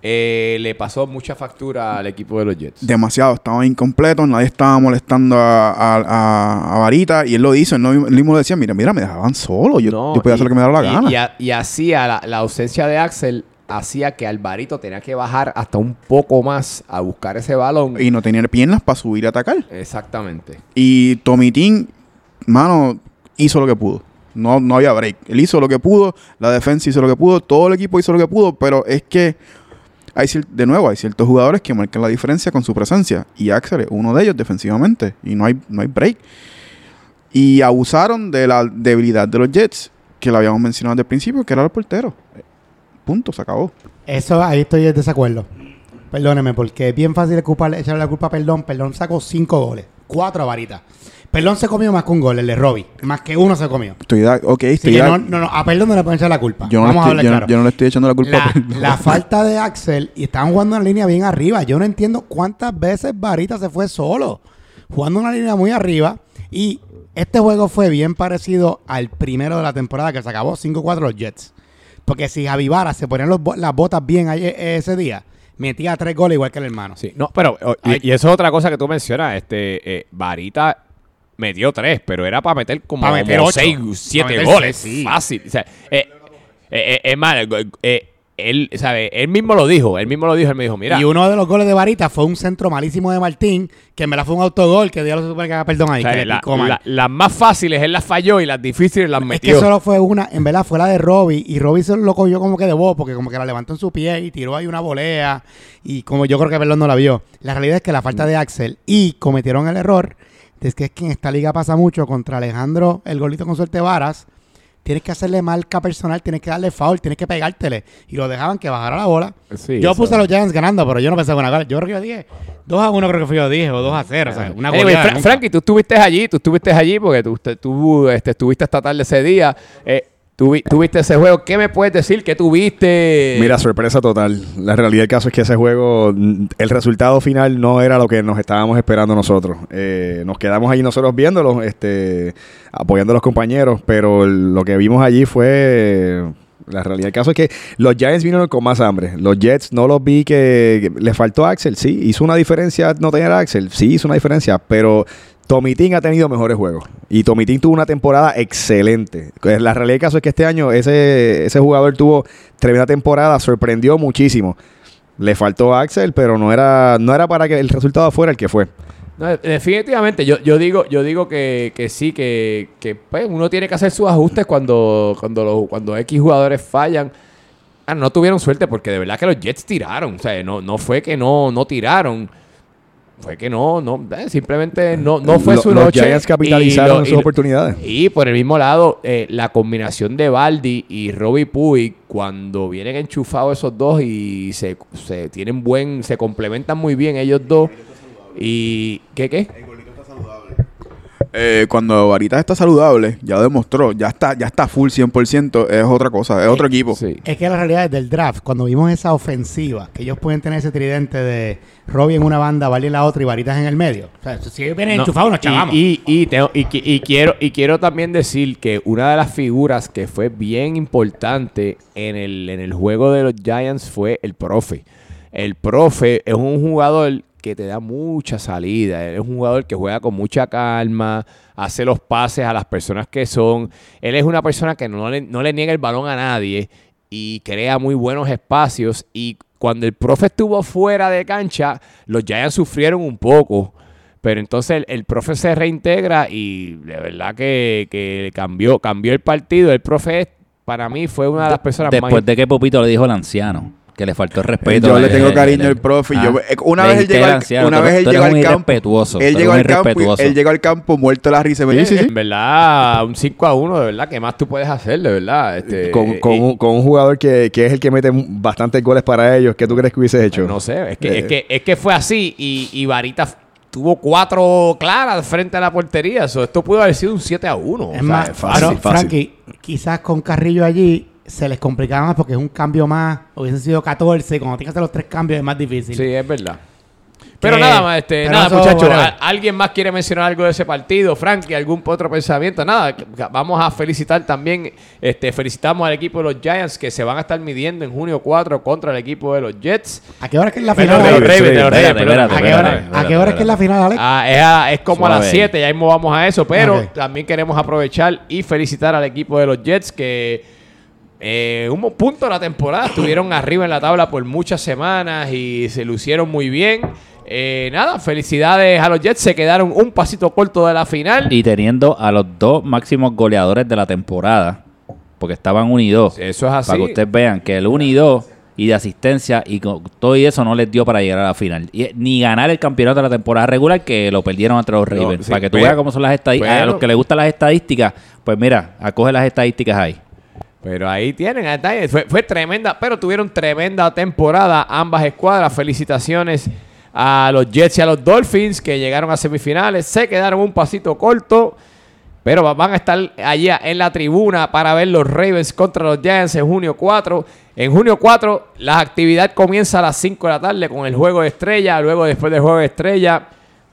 eh, le pasó mucha factura al equipo de los Jets. demasiado, estaba incompleto, nadie estaba molestando a, a, a- a Varita y él lo hizo, él, no- él mismo decía, mira, mira, me dejaban solo, yo, No, yo podía hacer lo que me daba la y- gana. Y, a- y hacía la, la ausencia de Axel hacía que Alvarito tenía que bajar hasta un poco más a buscar ese balón. Y no tenía piernas para subir y atacar. Exactamente. Y Tomitín, mano, hizo lo que pudo. No, no había break. Él hizo lo que pudo, la defensa hizo lo que pudo, todo el equipo hizo lo que pudo, pero es que hay de nuevo, hay ciertos jugadores que marcan la diferencia con su presencia. Y Axel es uno de ellos defensivamente. Y no hay, no hay break. Y abusaron de la debilidad de los Jets, que lo habíamos mencionado desde el principio, que era el portero. Punto, se acabó. Eso ahí estoy en desacuerdo. Perdóneme, porque es bien fácil culpar- echarle la culpa a Perdón. Perdón sacó cinco goles, cuatro a Perdón se comió más que un gol, el de Robbie. Más que uno se comió. Estoy da- ok, estoy da- no, no, no, a Perdón no le pueden echar la culpa. yo, no le Vamos a estoy, hablar yo claro. yo no le estoy echando la culpa la, a Perdón. la falta de Axel y estaban jugando una línea bien arriba. Yo no entiendo cuántas veces Varita se fue solo. Jugando una línea muy arriba. Y este juego fue bien parecido al primero de la temporada que se acabó 5-4 los Jets. Porque si Javi Vara se ponían los las botas bien eh, ese día, metía tres goles igual que el hermano. Sí, no, pero y eso es otra cosa que tú mencionas. Este, eh, Varita metió tres, pero era para meter como, Pa' meter como ocho. seis, siete meter goles. seis, sí. Fácil. O sea, eh, eh, eh, es más, eh, él, ¿sabe? Él mismo lo dijo, él mismo lo dijo, él me dijo, mira. Y uno de los goles de Varita fue un centro malísimo de Martín, que en verdad fue un autogol, que Dios lo supone que haga perdón ahí. que la- las más fáciles él las falló y las difíciles las Es metió. que solo fue una, en verdad fue la de Robbie, y Robbie se lo cogió como que de voz, porque como que la levantó en su pie y tiró ahí una volea, y como yo creo que Perdón no la vio. La realidad es que la falta de Axel, y cometieron el error, es que es que en esta liga pasa mucho contra Alejandro, el golito con suerte varas, tienes que hacerle marca personal, tienes que darle foul, tienes que pegártele, y lo dejaban que bajara la bola. Sí, yo eso- puse a los Giants ganando, pero yo no pensé en una gol. Yo creo que yo dije 2 a 1 creo que fue yo dije, o 2 a 0, o sea, una Fra- nunca. Frankie, tú estuviste allí, tú estuviste allí porque tú, tú, este, estuviste esta tarde ese día. Eh, tú, vi- tú viste ese juego. ¿Qué me puedes decir que tuviste? Mira, sorpresa total. La realidad del caso es que ese juego, el resultado final no era lo que nos estábamos esperando nosotros. Eh, nos quedamos ahí nosotros viéndolo, este, apoyando a los compañeros, pero lo que vimos allí fue... La realidad del caso es que los Giants vinieron con más hambre. Los Jets no los vi que, que le faltó Axel. Sí, hizo una diferencia no tener a Axel. Sí, hizo una diferencia, pero Tomitín ha tenido mejores juegos. Y Tomitín tuvo una temporada excelente. Pues, La realidad del caso es que este año ese, ese jugador tuvo tremenda temporada, sorprendió muchísimo. Le faltó a Axel, pero no era, no era para que el resultado fuera el que fue. No, definitivamente, yo, yo digo, yo digo que, que sí, que, que, pues, uno tiene que hacer sus ajustes cuando, cuando, los, cuando X jugadores fallan. Ah, no tuvieron suerte porque de verdad que los Jets tiraron. O sea, no, no fue que no, no tiraron. Fue que no, no, eh, simplemente no, no fue su los noche. Giants y capitalizaron lo- en y sus oportunidades. Y por el mismo lado, eh, la combinación de Baldi y Robbie Puig, cuando vienen enchufados esos dos y se, se tienen buen, se complementan muy bien ellos dos. Y ¿qué qué? Eh, cuando Varita está saludable, ya lo demostró, ya está, ya está full 100%, es otra cosa, es otro equipo. Sí. Es que la realidad es del draft, cuando vimos esa ofensiva, que ellos pueden tener ese tridente de Robbie en una banda, Vali en la otra y Varitas en el medio. O sea, si ellos vienen No, enchufados, nos chavamos. Y, y, tengo- y qui- y quiero, y quiero también decir que una de las figuras que fue bien importante en el, en el juego de los Giants fue el profe. El profe es un jugador que te da mucha salida. Él es un jugador que juega con mucha calma, hace los pases a las personas que son. Él es una persona que no le, no le niega el balón a nadie y crea muy buenos espacios. Y cuando el profe estuvo fuera de cancha, los Giants sufrieron un poco. Pero entonces el, el profe se reintegra y de verdad que, que cambió, cambió el partido. El profe para mí fue una de las personas Después más... de que Popito le dijo al anciano, que le faltó el respeto. Yo le eh, tengo eh, cariño eh, al profe. ah, yo- eh, una vez él llegó al anciano, una vez él llegó al campo. Él llegó, al campo él llegó al campo muerto la risa. Me dice, En verdad, un 5 a 1, de verdad, ¿qué más tú puedes hacer, de verdad? Este, Con, con y- un, con un jugador que, que es el que mete bastantes goles para ellos. ¿Qué tú crees que hubiese hecho? No sé, es que, Eh. es que, es que fue así y, y Varita tuvo cuatro claras frente a la portería. So, esto pudo haber sido un 7 a 1. es más, fácil, pero, fácil. Frankie, quizás con Carrillo allí se les complicaba más porque es un cambio más. Hubiesen sido 14 y cuando tienes que hacer los tres cambios es más difícil. Sí, es verdad. Pero Que- nada más, este, nada, eso, muchachos. whatever. ¿a- ¿Alguien más quiere mencionar algo de ese partido? Frankie, ¿algún otro pensamiento? Nada, vamos a felicitar también, este, felicitamos al equipo de los Giants que se van a estar midiendo en junio 4 contra el equipo de los Jets. ¿A qué hora es que es la final? de los? Ravens, de los Ravens, ¿A qué hora, espérate, ¿a qué hora es que es la final, Alex? Ah, es, a- es como a las 7, ya mismo vamos a eso, pero también queremos aprovechar y felicitar al equipo de los Jets que eh, un punto de la temporada estuvieron (laughs) arriba en la tabla por muchas semanas y se lucieron muy bien. Eh, nada, felicidades a los Jets, se quedaron un pasito corto de la final. Y teniendo a los dos máximos goleadores de la temporada, porque estaban 1 y 2. Eso es así. Para que ustedes vean que el 1 y 2 y de asistencia y todo y eso no les dio para llegar a la final. Y, eh, ni ganar el campeonato de la temporada regular que lo perdieron ante los Ravens. sí, para que tú veas cómo son las estadísticas. A los que les gustan las estadísticas, pues mira, acoge las estadísticas ahí. Pero ahí tienen, fue, fue tremenda, pero tuvieron tremenda temporada ambas escuadras. Felicitaciones a los Jets y a los Dolphins que llegaron a semifinales. Se quedaron un pasito corto, pero va- van a estar allá en la tribuna para ver los Ravens contra los Giants en junio 4. En junio 4 la actividad comienza a las 5 de la tarde con el juego de estrella. Luego después del juego de estrella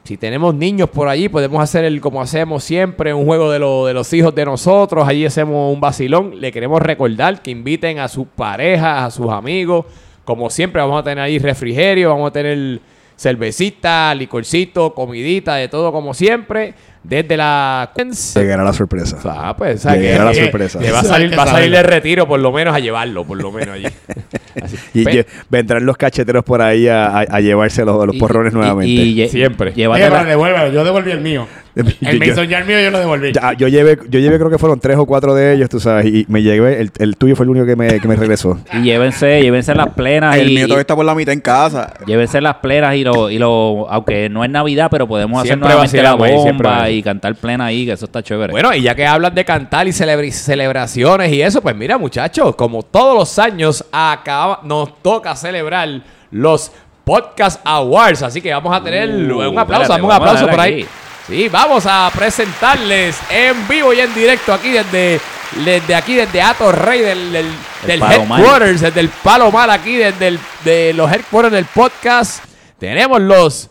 si tenemos niños por allí, podemos hacer el como hacemos siempre, un juego de, lo- de los hijos de nosotros. Allí hacemos un vacilón. Le queremos recordar que inviten a sus parejas, a sus amigos. Como siempre, vamos a tener ahí refrigerio, vamos a tener cervecita, licorcito, comidita, de todo como siempre. Desde la... Llegará la sorpresa. Ah, pues, ¿sabes Llegará qué? la Que- sorpresa. que va a salir, que va a salir de retiro, por lo menos a llevarlo, por lo menos allí. (laughs) Así. Y Pe- lle- vendrán los cacheteros por ahí a, a- a llevarse los, los Y- porrones y- nuevamente. y Siempre. llévate Oye, la- pero devuélvelo. Yo devolví el mío. (laughs) El Mason Jar mío yo lo devolví. Ya, yo llevé, yo llevé creo que fueron tres o cuatro de ellos, tú sabes, y me llevé, el, el tuyo fue el único que me, que me regresó. (laughs) y llévense, llévense las plenas El y, mío todavía está por la mitad en casa. llévense las plenas y lo, y lo, aunque no es Navidad, pero podemos hacer Siempre nuevamente la siempre bomba y cantar plena ahí, que eso está chévere. Bueno, y ya que hablan de cantar y celebraciones y eso, pues mira, muchachos, como todos los años acaba, nos toca celebrar los Podcast Awards. Así que vamos a tener Uh, un aplauso, espérate, dame un vamos a aplauso por ahí. aquí. Sí, vamos a presentarles en vivo y en directo aquí desde, desde aquí, desde Ato Rey, del, del, del headquarters, desde el Palomar aquí, desde el, de los headquarters del podcast. Tenemos los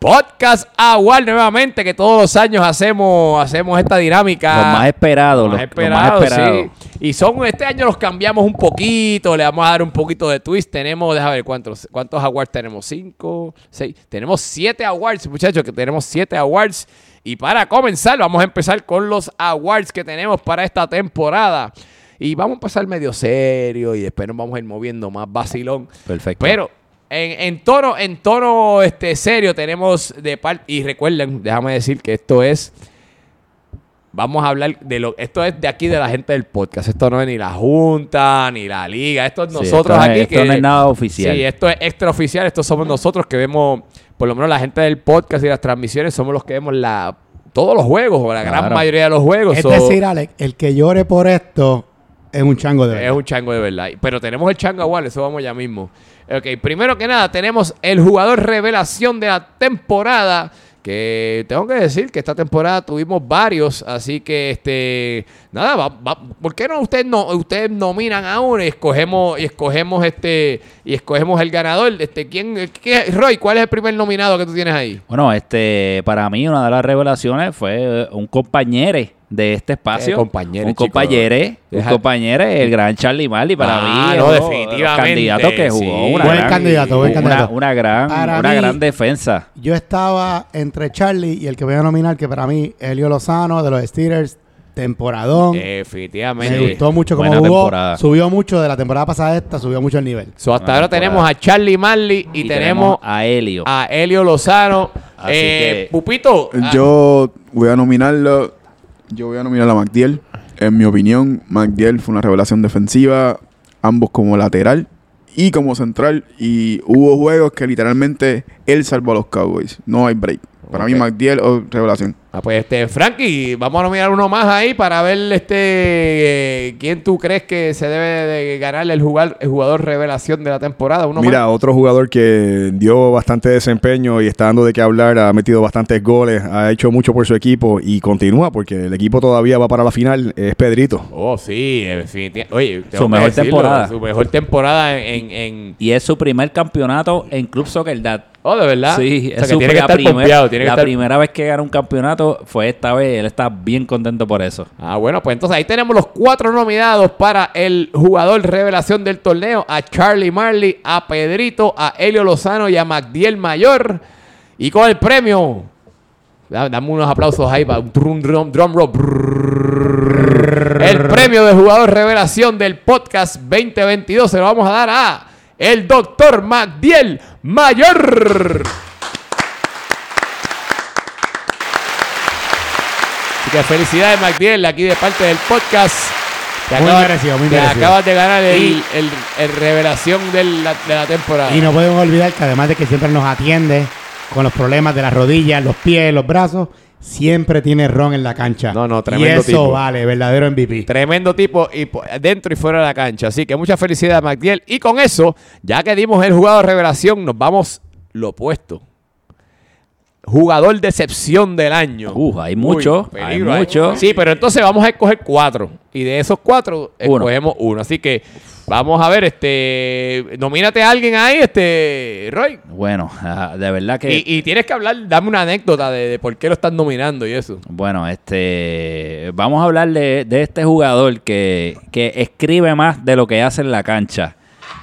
Podcast Awards nuevamente, que todos los años hacemos, hacemos esta dinámica. los más esperados, Los los, más esperados. sí. Y son, este año los cambiamos un poquito, le vamos a dar un poquito de twist. Tenemos, déjame ver cuántos, cuántos awards tenemos. Cinco, seis. Tenemos siete awards, muchachos, que tenemos siete awards. Y para comenzar, vamos a empezar con los awards que tenemos para esta temporada. Y vamos a empezar medio serio y después nos vamos a ir moviendo más vacilón. Perfecto. Pero en, en tono, en tono este, serio tenemos de parte, y recuerden, déjame decir que esto es, vamos a hablar de lo, esto es de aquí de la gente del podcast, esto no es ni la junta, ni la liga, esto es Sí, nosotros esto no es- aquí. esto no es nada oficial. Sí, esto es extraoficial, esto somos nosotros que vemos, por lo menos la gente del podcast y las transmisiones, somos los que vemos la todos los juegos, o la gran mayoría de los juegos. Es so- decir, Alex, el que llore por esto es un chango de Es verdad. un chango de verdad. Pero tenemos el chango igual, eso vamos ya mismo. Ok, primero que nada, tenemos el jugador revelación de la temporada. Que tengo que decir que esta temporada tuvimos varios, así que este nada, va, va- ¿por qué no ustedes no ustedes nominan a uno y escogemos y escogemos este y escogemos el ganador? Este quién qué, Roy, ¿cuál es el primer nominado que tú tienes ahí? Bueno, este, para mí una de las revelaciones fue eh, un compañero de este espacio. ¿Qué compañere, Un compañero, un compañero, el gran Charlie Marley para Ah, mí. no, definitivamente, candidatos que jugó sí. una Buen gran, candidato, buen una- candidato. Una, gran, Para una mí- gran defensa. Yo estaba entre Charlie y el que voy a nominar, que para mí, Elio Lozano de los Steelers, temporadón. Definitivamente. Me gustó mucho cómo buena jugó. temporada. Subió mucho de la temporada pasada a esta, subió mucho el nivel. So, hasta Buena ahora temporada. tenemos a Charlie Marley y, tenemos a Helio. a Helio Lozano. Así Eh, que- Pupito. ah, Yo voy a nominarlo. Yo voy a nominar a McDiel. En mi opinión, McDiel fue una revelación defensiva, ambos como lateral y como central. Y hubo juegos que literalmente él salvó a los Cowboys. No hay break. Para mí, Ok. McDiel o revelación. Ah, pues este, Frankie, vamos a nominar uno más ahí para ver este eh, quién tú crees que se debe de ganar el jugador, el jugador revelación de la temporada. Uno Mira, más. otro jugador que dio bastante desempeño y está dando de qué hablar, ha metido bastantes goles, ha hecho mucho por su equipo y continúa porque el equipo todavía va para la final, es Pedrito. Oh, sí, definitivamente. Oye, tengo Su que mejor decirlo, temporada. Su mejor temporada en. en- Y es su primer campeonato en Club Soccer Dad. Oh, de verdad. Sí, O sea, es que su tiene que la estar primer- pompeado, tiene que la estar- primera vez que gana un campeonato fue esta vez. Él está bien contento por eso. Ah, bueno, pues entonces ahí tenemos los cuatro nominados para el jugador revelación del torneo: a Charlie Marley, a Pedrito, a Helio Lozano y a Magdiel Mayor. Y con el premio, da- dame unos aplausos ahí para un drum, drum, drum. El premio de jugador revelación del podcast 2022 se lo vamos a dar a el doctor Magdiel Mayor. Así que felicidades, Magdiel, aquí de parte del podcast. Te Muy acabas- merecido, muy te merecido. acabas de ganar el, el- el revelación de la, de la temporada. Y no podemos olvidar que además de que siempre nos atiende con los problemas de las rodillas, los pies, los brazos, siempre tiene ron en la cancha. No, no, Y tremendo eso tipo. vale, verdadero MVP. Tremendo tipo y dentro y fuera de la cancha. Así que mucha felicidad, Magdiel. Y con eso, ya que dimos el jugador revelación, nos vamos lo opuesto. Jugador decepción del año. Uh, hay mucho, hay peligro ahí. mucho. Sí, pero entonces vamos a escoger cuatro. Y de esos cuatro, Uno. escogemos uno. Así que vamos a ver, este. Nomínate a alguien ahí, este. Roy. Bueno, de verdad que... Y, y tienes que hablar, dame una anécdota de, de por qué lo están nominando y eso. Bueno, este, vamos a hablar de, de este jugador que, que escribe más de lo que hace en la cancha.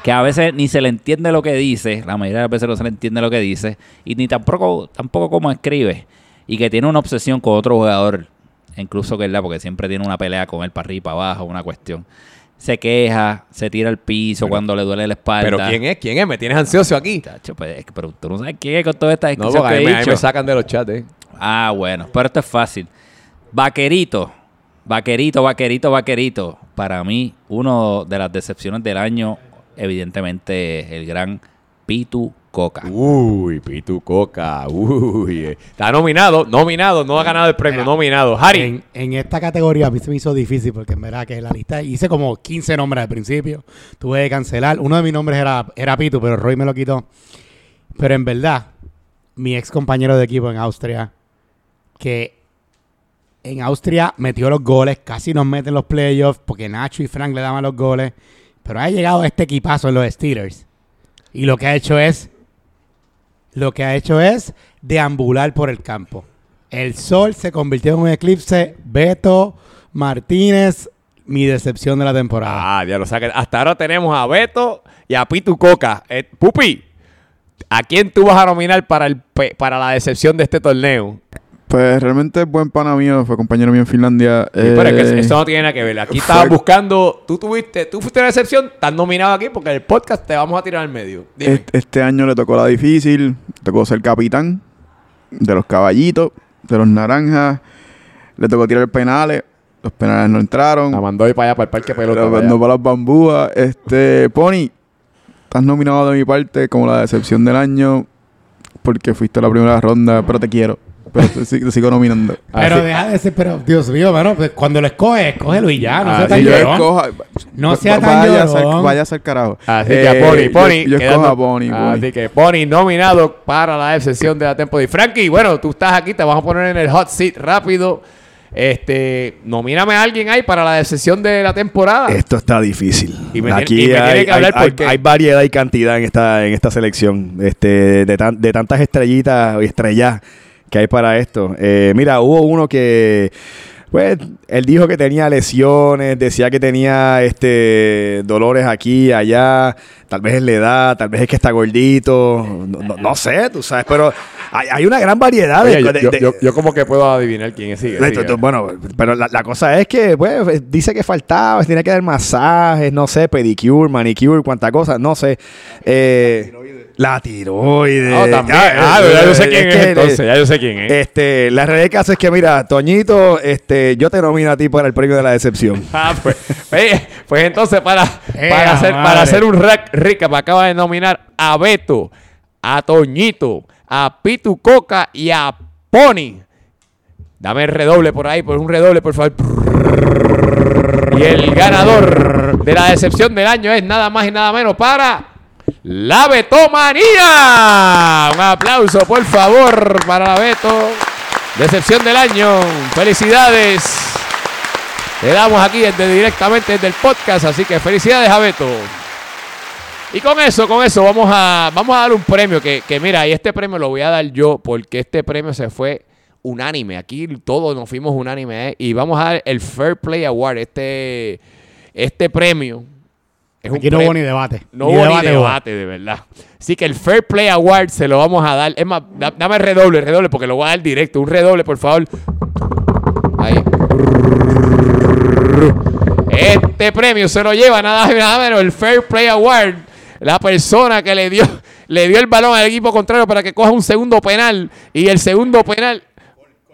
Que a veces ni se le entiende lo que dice, la mayoría de las veces no se le entiende lo que dice, y ni tampoco, tampoco cómo escribe, y que tiene una obsesión con otro jugador, incluso que él, porque siempre tiene una pelea con él para arriba y para abajo, una cuestión. Se queja, se tira al piso cuando le duele la espalda. Pero ¿quién es? ¿Quién es? Me tienes ansioso aquí. Chacho, pues, es pero tú no sabes quién es con todas estas No, porque que ahí he me, ahí dicho. me sacan de los chats, eh. Ah, bueno, pero esto es fácil. Vaquerito, vaquerito, vaquerito, vaquerito. Para mí, uno de las decepciones del año, evidentemente, el gran Pitu Coca. Uy, Pitu Coca. Uy. eh. Está nominado, nominado, no ha ganado el premio, nominado. Harry. En, en esta categoría a mí se me hizo difícil porque en verdad que la lista hice como 15 nombres al principio. Tuve que cancelar. Uno de mis nombres era, era Pitu, pero Roy me lo quitó. Pero en verdad, mi ex compañero de equipo en Austria, que en Austria metió los goles, casi nos meten los playoffs porque Nacho y Frank le daban los goles. Pero ha llegado este equipazo en los Steelers. Y lo que ha hecho es. Lo que ha hecho es deambular por el campo. El sol se convirtió en un eclipse. Beto Martínez, mi decepción de la temporada. Ah, ya lo saqué. Hasta ahora tenemos a Beto y a Pitu Coca. Eh, Pupi, ¿a quién tú vas a nominar para, el, para la decepción de este torneo? Pues realmente es buen pana mío, fue compañero mío en Finlandia. Sí, pero es que Eh, eso no tiene nada que ver. Aquí estabas buscando, tú tuviste, tú fuiste la decepción, estás nominado aquí porque el podcast te vamos a tirar al medio. Este año le tocó la difícil, tocó ser capitán de los caballitos, de los naranjas, le tocó tirar penales, los penales no entraron, La mandó ahí para allá, para el parque pelota. No allá. para las bambúas. Este, Pony, estás nominado de mi parte como la decepción del año porque fuiste a la primera ronda, pero te quiero. Pero te, sig- te sigo nominando. pero Así- deja de ser, pero Dios mío, mano, pues, cuando lo escoges, escógelo y ya, no Ah, sea tan yo llorón. escoja- No sea tan vaya a ser- llorón. Vaya a ser carajo. Así que Eh, a Pony, Pony. Yo, yo escojo quedando- a Pony. Pony. Así que Pony nominado para la decepción de la temporada. Y Frankie, bueno, tú estás aquí, te vamos a poner en el hot seat rápido. Este, nomíname a alguien ahí para la decepción de la temporada. Esto está difícil. Y me tiene- Aquí y me tiene hay, que hablar hay- hay- porque- hay variedad y cantidad en esta, en esta selección. Este, de, tan- de tantas estrellitas y estrellas que hay para esto. Eh, mira, hubo uno que. Pues él dijo que tenía lesiones, decía que tenía este dolores aquí, allá, tal vez es la edad, tal vez es que está gordito, no, no- sé, tú sabes, pero hay, hay una gran variedad de, yo, de- yo- de- yo- yo como que puedo adivinar quién es. Sigue, Esto- sigue. esto- bueno, pero la, la cosa es que, pues, dice que faltaba, tiene que dar masajes, no sé, pedicure, manicure, cuánta cosa, no sé. Eh, la tiroides. No, también. Ah, eh, ya yo sé es quién es, que, entonces. eh, Ya yo sé quién es. Este, la realidad del caso es que, mira, Toñito, este, yo te nomino a ti para el premio de la decepción. (laughs) Ah, pues, pues, pues entonces para, ¡Eh, para, hacer, madre! para hacer un rack recap acaba de nominar a Beto, a Toñito, a Pitu Coca y a Pony. Dame el redoble por ahí, por un redoble, por favor. Y el ganador de la decepción del año es nada más y nada menos para la Betomanía. Un aplauso, por favor, para la Beto. Decepción del año. Felicidades. Le damos aquí desde, directamente desde el podcast, así que felicidades a Beto. Y con eso, con eso, vamos a, vamos a dar un premio que, que mira, y este premio lo voy a dar yo porque este premio se fue unánime. Aquí todos nos fuimos unánime ¿eh? y vamos a dar el Fair Play Award. Este, este premio es Aquí no pre- hubo ni debate. no hubo ni debate, hubo. de verdad. Así que el Fair Play Award se lo vamos a dar. Es más, da- dame el redoble, redoble, porque lo voy a dar directo. Un redoble, por favor. Ahí. Este premio se lo lleva nada menos el Fair Play Award. La persona que le dio, le dio el balón al equipo contrario para que coja un segundo penal. Y el segundo penal.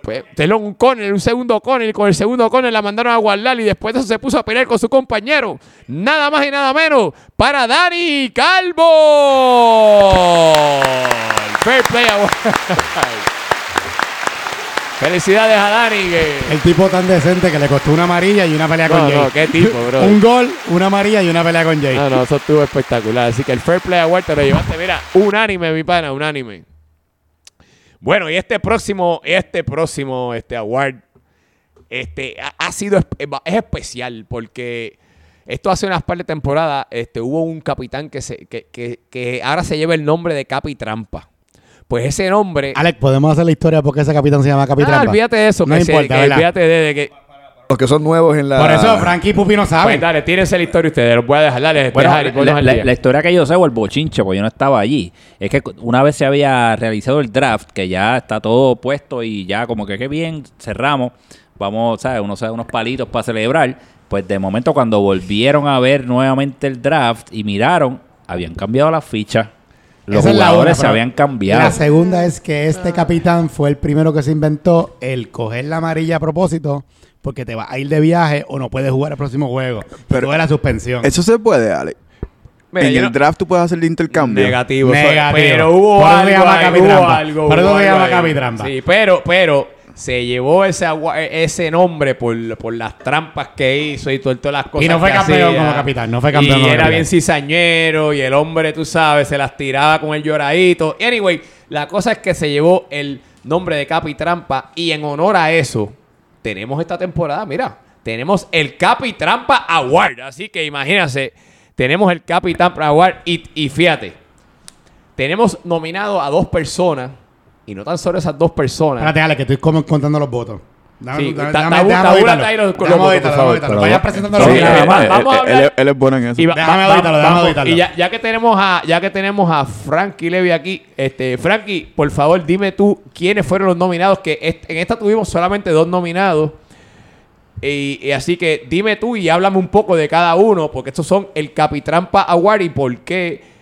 Pues, telón, un corner, un segundo corner, y con el segundo corner la mandaron a guardar y después de eso se puso a pelear con su compañero. Nada más y nada menos para Dani Calvo. Fair Play. (laughs) Felicidades a Dani. que- El tipo tan decente que le costó una amarilla y una pelea No, con Jay. no, qué tipo, bro. (laughs) Un gol, una amarilla y una pelea con Jay. No, no, eso estuvo espectacular. Así que el Fair Play Award te lo llevaste, mira, unánime, mi pana, unánime. Bueno, y este próximo, este próximo, este award, este, ha, ha sido, espe- es especial porque esto hace unas par de temporadas, este, hubo un capitán que, se, que, que, que ahora se lleva el nombre de Capi Trampa. Pues ese nombre... Alex, ¿podemos hacer la historia porque ese capitán se llama Ah, Capitán? olvídate de eso. No que se- importa, que ¿verdad? olvídate de, de que... Los que son nuevos en la... Por eso Frankie y Pupi no Pues saben. dale, tírense la historia ustedes. Los voy a dejar. Dale, Bueno, dejar la, la- la historia que yo sé, o el bochinche, porque yo no estaba allí, es que una vez se había realizado el draft, que ya está todo puesto y ya como que qué bien, cerramos, vamos, ¿sabes? Unos, unos palitos para celebrar. Pues de momento cuando volvieron a ver nuevamente el draft y miraron, habían cambiado las fichas. Los Esa jugadores una, se pero habían cambiado. La segunda es que este capitán fue el primero que se inventó el coger la amarilla a propósito porque te vas a ir de viaje o no puedes jugar el próximo juego. Pero- Pero la suspensión. Eso se puede, Alex. Mira, en el no- draft tú puedes hacer el intercambio. Negativo. eso- Negativo. Pero hubo Por algo, hubo algo. Hubo algo llama ahí. capitrampa. Sí, pero, pero se llevó ese, agua- ese nombre por, por las trampas que hizo y todo- todas las cosas Y no fue que campeón hacía. como capitán, no fue campeón Y como era capitán. bien cizañero y el hombre, tú sabes, se las tiraba con el lloradito. Anyway, la cosa es que se llevó el nombre de Capi Trampa y en honor a eso tenemos esta temporada, mira, tenemos el Capi Trampa Award. Así que imagínense, tenemos el Capi Trampa Award y, y fíjate, tenemos nominado a dos personas y no tan solo esas dos personas. Espérate, Ale, que estoy como contando los votos. Sí, Vaya va- presentando los eh, Él- vamos a él- hablar- él- él es bueno en eso. Y va- Déjame va- auditarlo, va- déjame vamos. auditarlo. Y ya, ya que tenemos a ya que tenemos a Frankie Levy aquí, este Frankie, por favor, dime tú quiénes fueron los nominados que est- en esta tuvimos solamente dos nominados. Y, y así que dime tú y háblame un poco de cada uno, porque estos son el Capitrampa Award y por qué.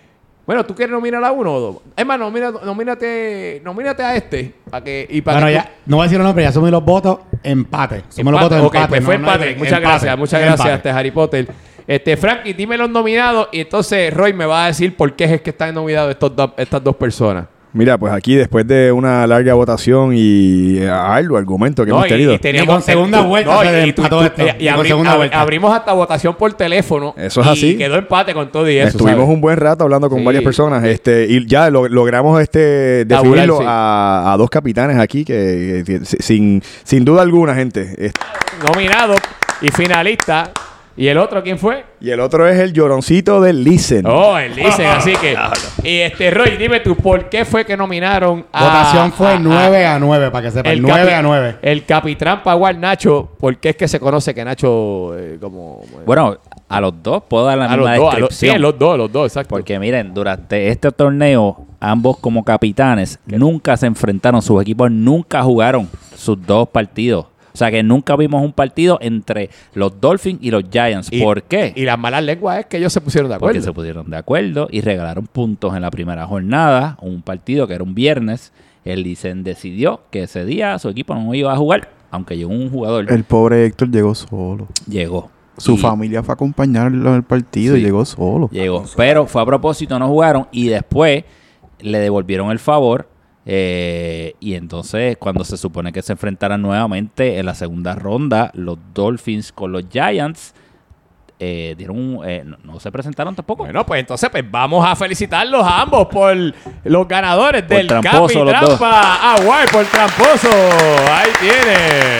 Bueno, ¿tú quieres nominar a uno o dos? Es más, nomina- nomínate, nomínate a este. Para que, y para Bueno, que ya, no voy a decir los nombres, ya sumí los votos, empate. Sumí los votos, ok, empate. pues fue no- no hay empate. muchas empate, gracias, muchas gracias, este Harry Potter. Este, Frankie, dime los nominados y entonces Roy me va a decir por qué es que están nominados estos estas dos personas. Mira, pues aquí después de una larga votación y eh, algo, argumento que No, hemos y- tenido. y teníamos- con segunda vuelta se y tú- empató tú- esto, y- y ni con abri- segunda ab- vuelta. abrimos hasta votación por teléfono. Eso es y así. quedó empate con todo y eso. Estuvimos ¿sabes? un buen rato hablando con Sí. varias personas este y ya lo- logramos este Tabular, definirlo sí. a, a dos capitanes aquí que, que- sin, sin duda alguna, gente. Este, Nominado y finalista. ¿Y el otro quién fue? Y el otro es el lloroncito del Listen. Oh, el dicen, (laughs) así que. Y este, Roy, dime tú, ¿por qué fue que nominaron a. Votación fue a- a- 9 a 9, para que sepan. 9 capi- a 9. El Capitrampa Award Nacho, ¿por qué es que se conoce que Nacho eh, como... Bueno, a los dos puedo dar la a los misma dos, a los, sí, descripción. los dos, los dos, exacto. Porque miren, durante este torneo, ambos como capitanes nunca se enfrentaron, sus equipos nunca jugaron sus dos partidos. O sea que nunca vimos un partido entre los Dolphins y los Giants. Y- ¿Por qué? Y las malas lenguas es que ellos se pusieron de acuerdo. Porque se pusieron de acuerdo y regalaron puntos en la primera jornada, un partido que era un viernes. El Licen decidió que ese día su equipo no iba a jugar, aunque llegó un jugador, El pobre Héctor llegó solo. llegó. Su Y- familia fue a acompañarlo en el partido y llegó solo. Llegó. Pero fue a propósito, no jugaron y después le devolvieron el favor. Eh, y entonces, cuando se supone que se enfrentaran nuevamente en la segunda ronda, los Dolphins con los Giants eh, dieron un- eh, no, no se presentaron tampoco. Bueno, pues entonces pues vamos a felicitarlos a ambos por los ganadores Por del Capi. Trampa Award por tramposo. Ahí tiene.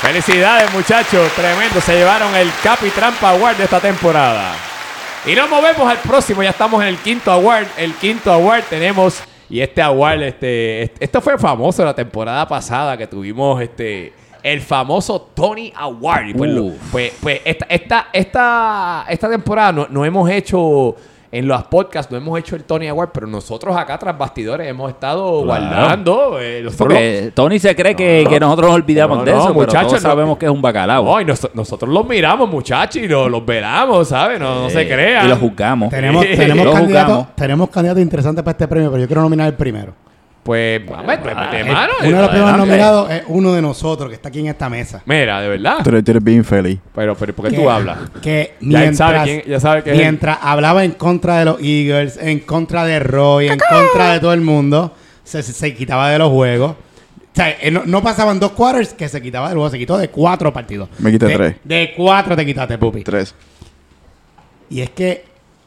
Felicidades, muchachos. Tremendo. Se llevaron el Capi Trampa Award de esta temporada. Y nos movemos al próximo. Ya estamos en el quinto award. El quinto award tenemos. Y este award, este, este- esto fue famoso la temporada pasada que tuvimos este. El famoso Tony Award. Y pues, lo- pues, pues esta, esta, esta, esta temporada no, no hemos hecho. En los podcasts no hemos hecho el Tony Award, pero nosotros acá tras bastidores hemos estado Claro. guardando. eh, nosotros lo- Porque Tony se cree que, que nosotros nos olvidamos No, de no, eso, pero muchachos, todos no. sabemos que es un bacalao. No, y nos- nosotros los miramos, muchachos, y los, los velamos, ¿sabes? No, no se Eh, crean. Y lo juzgamos. Tenemos, Sí. tenemos, Lo candidatos, juzgamos. tenemos candidatos interesantes para este premio, pero yo quiero nominar el primero. Pues, vamos, pues, mete El- mano. uno de los primeros nominados es uno de nosotros que está aquí en esta mesa. Mira, de verdad. Tú eres, tú eres bien feliz. Pero, pero, ¿por qué Que- tú hablas? Que Ya mientras, sabe quién- ya sabe que es él. mientras hablaba en contra de los Eagles, en contra de Roy, en contra de todo el mundo, se, se- se quitaba de los juegos. O sea, eh, no, no pasaban dos quarters que se quitaba del juego, se quitó de cuatro partidos. Me quité De- tres. De cuatro te quitaste, Pupi. Tres. Y es que,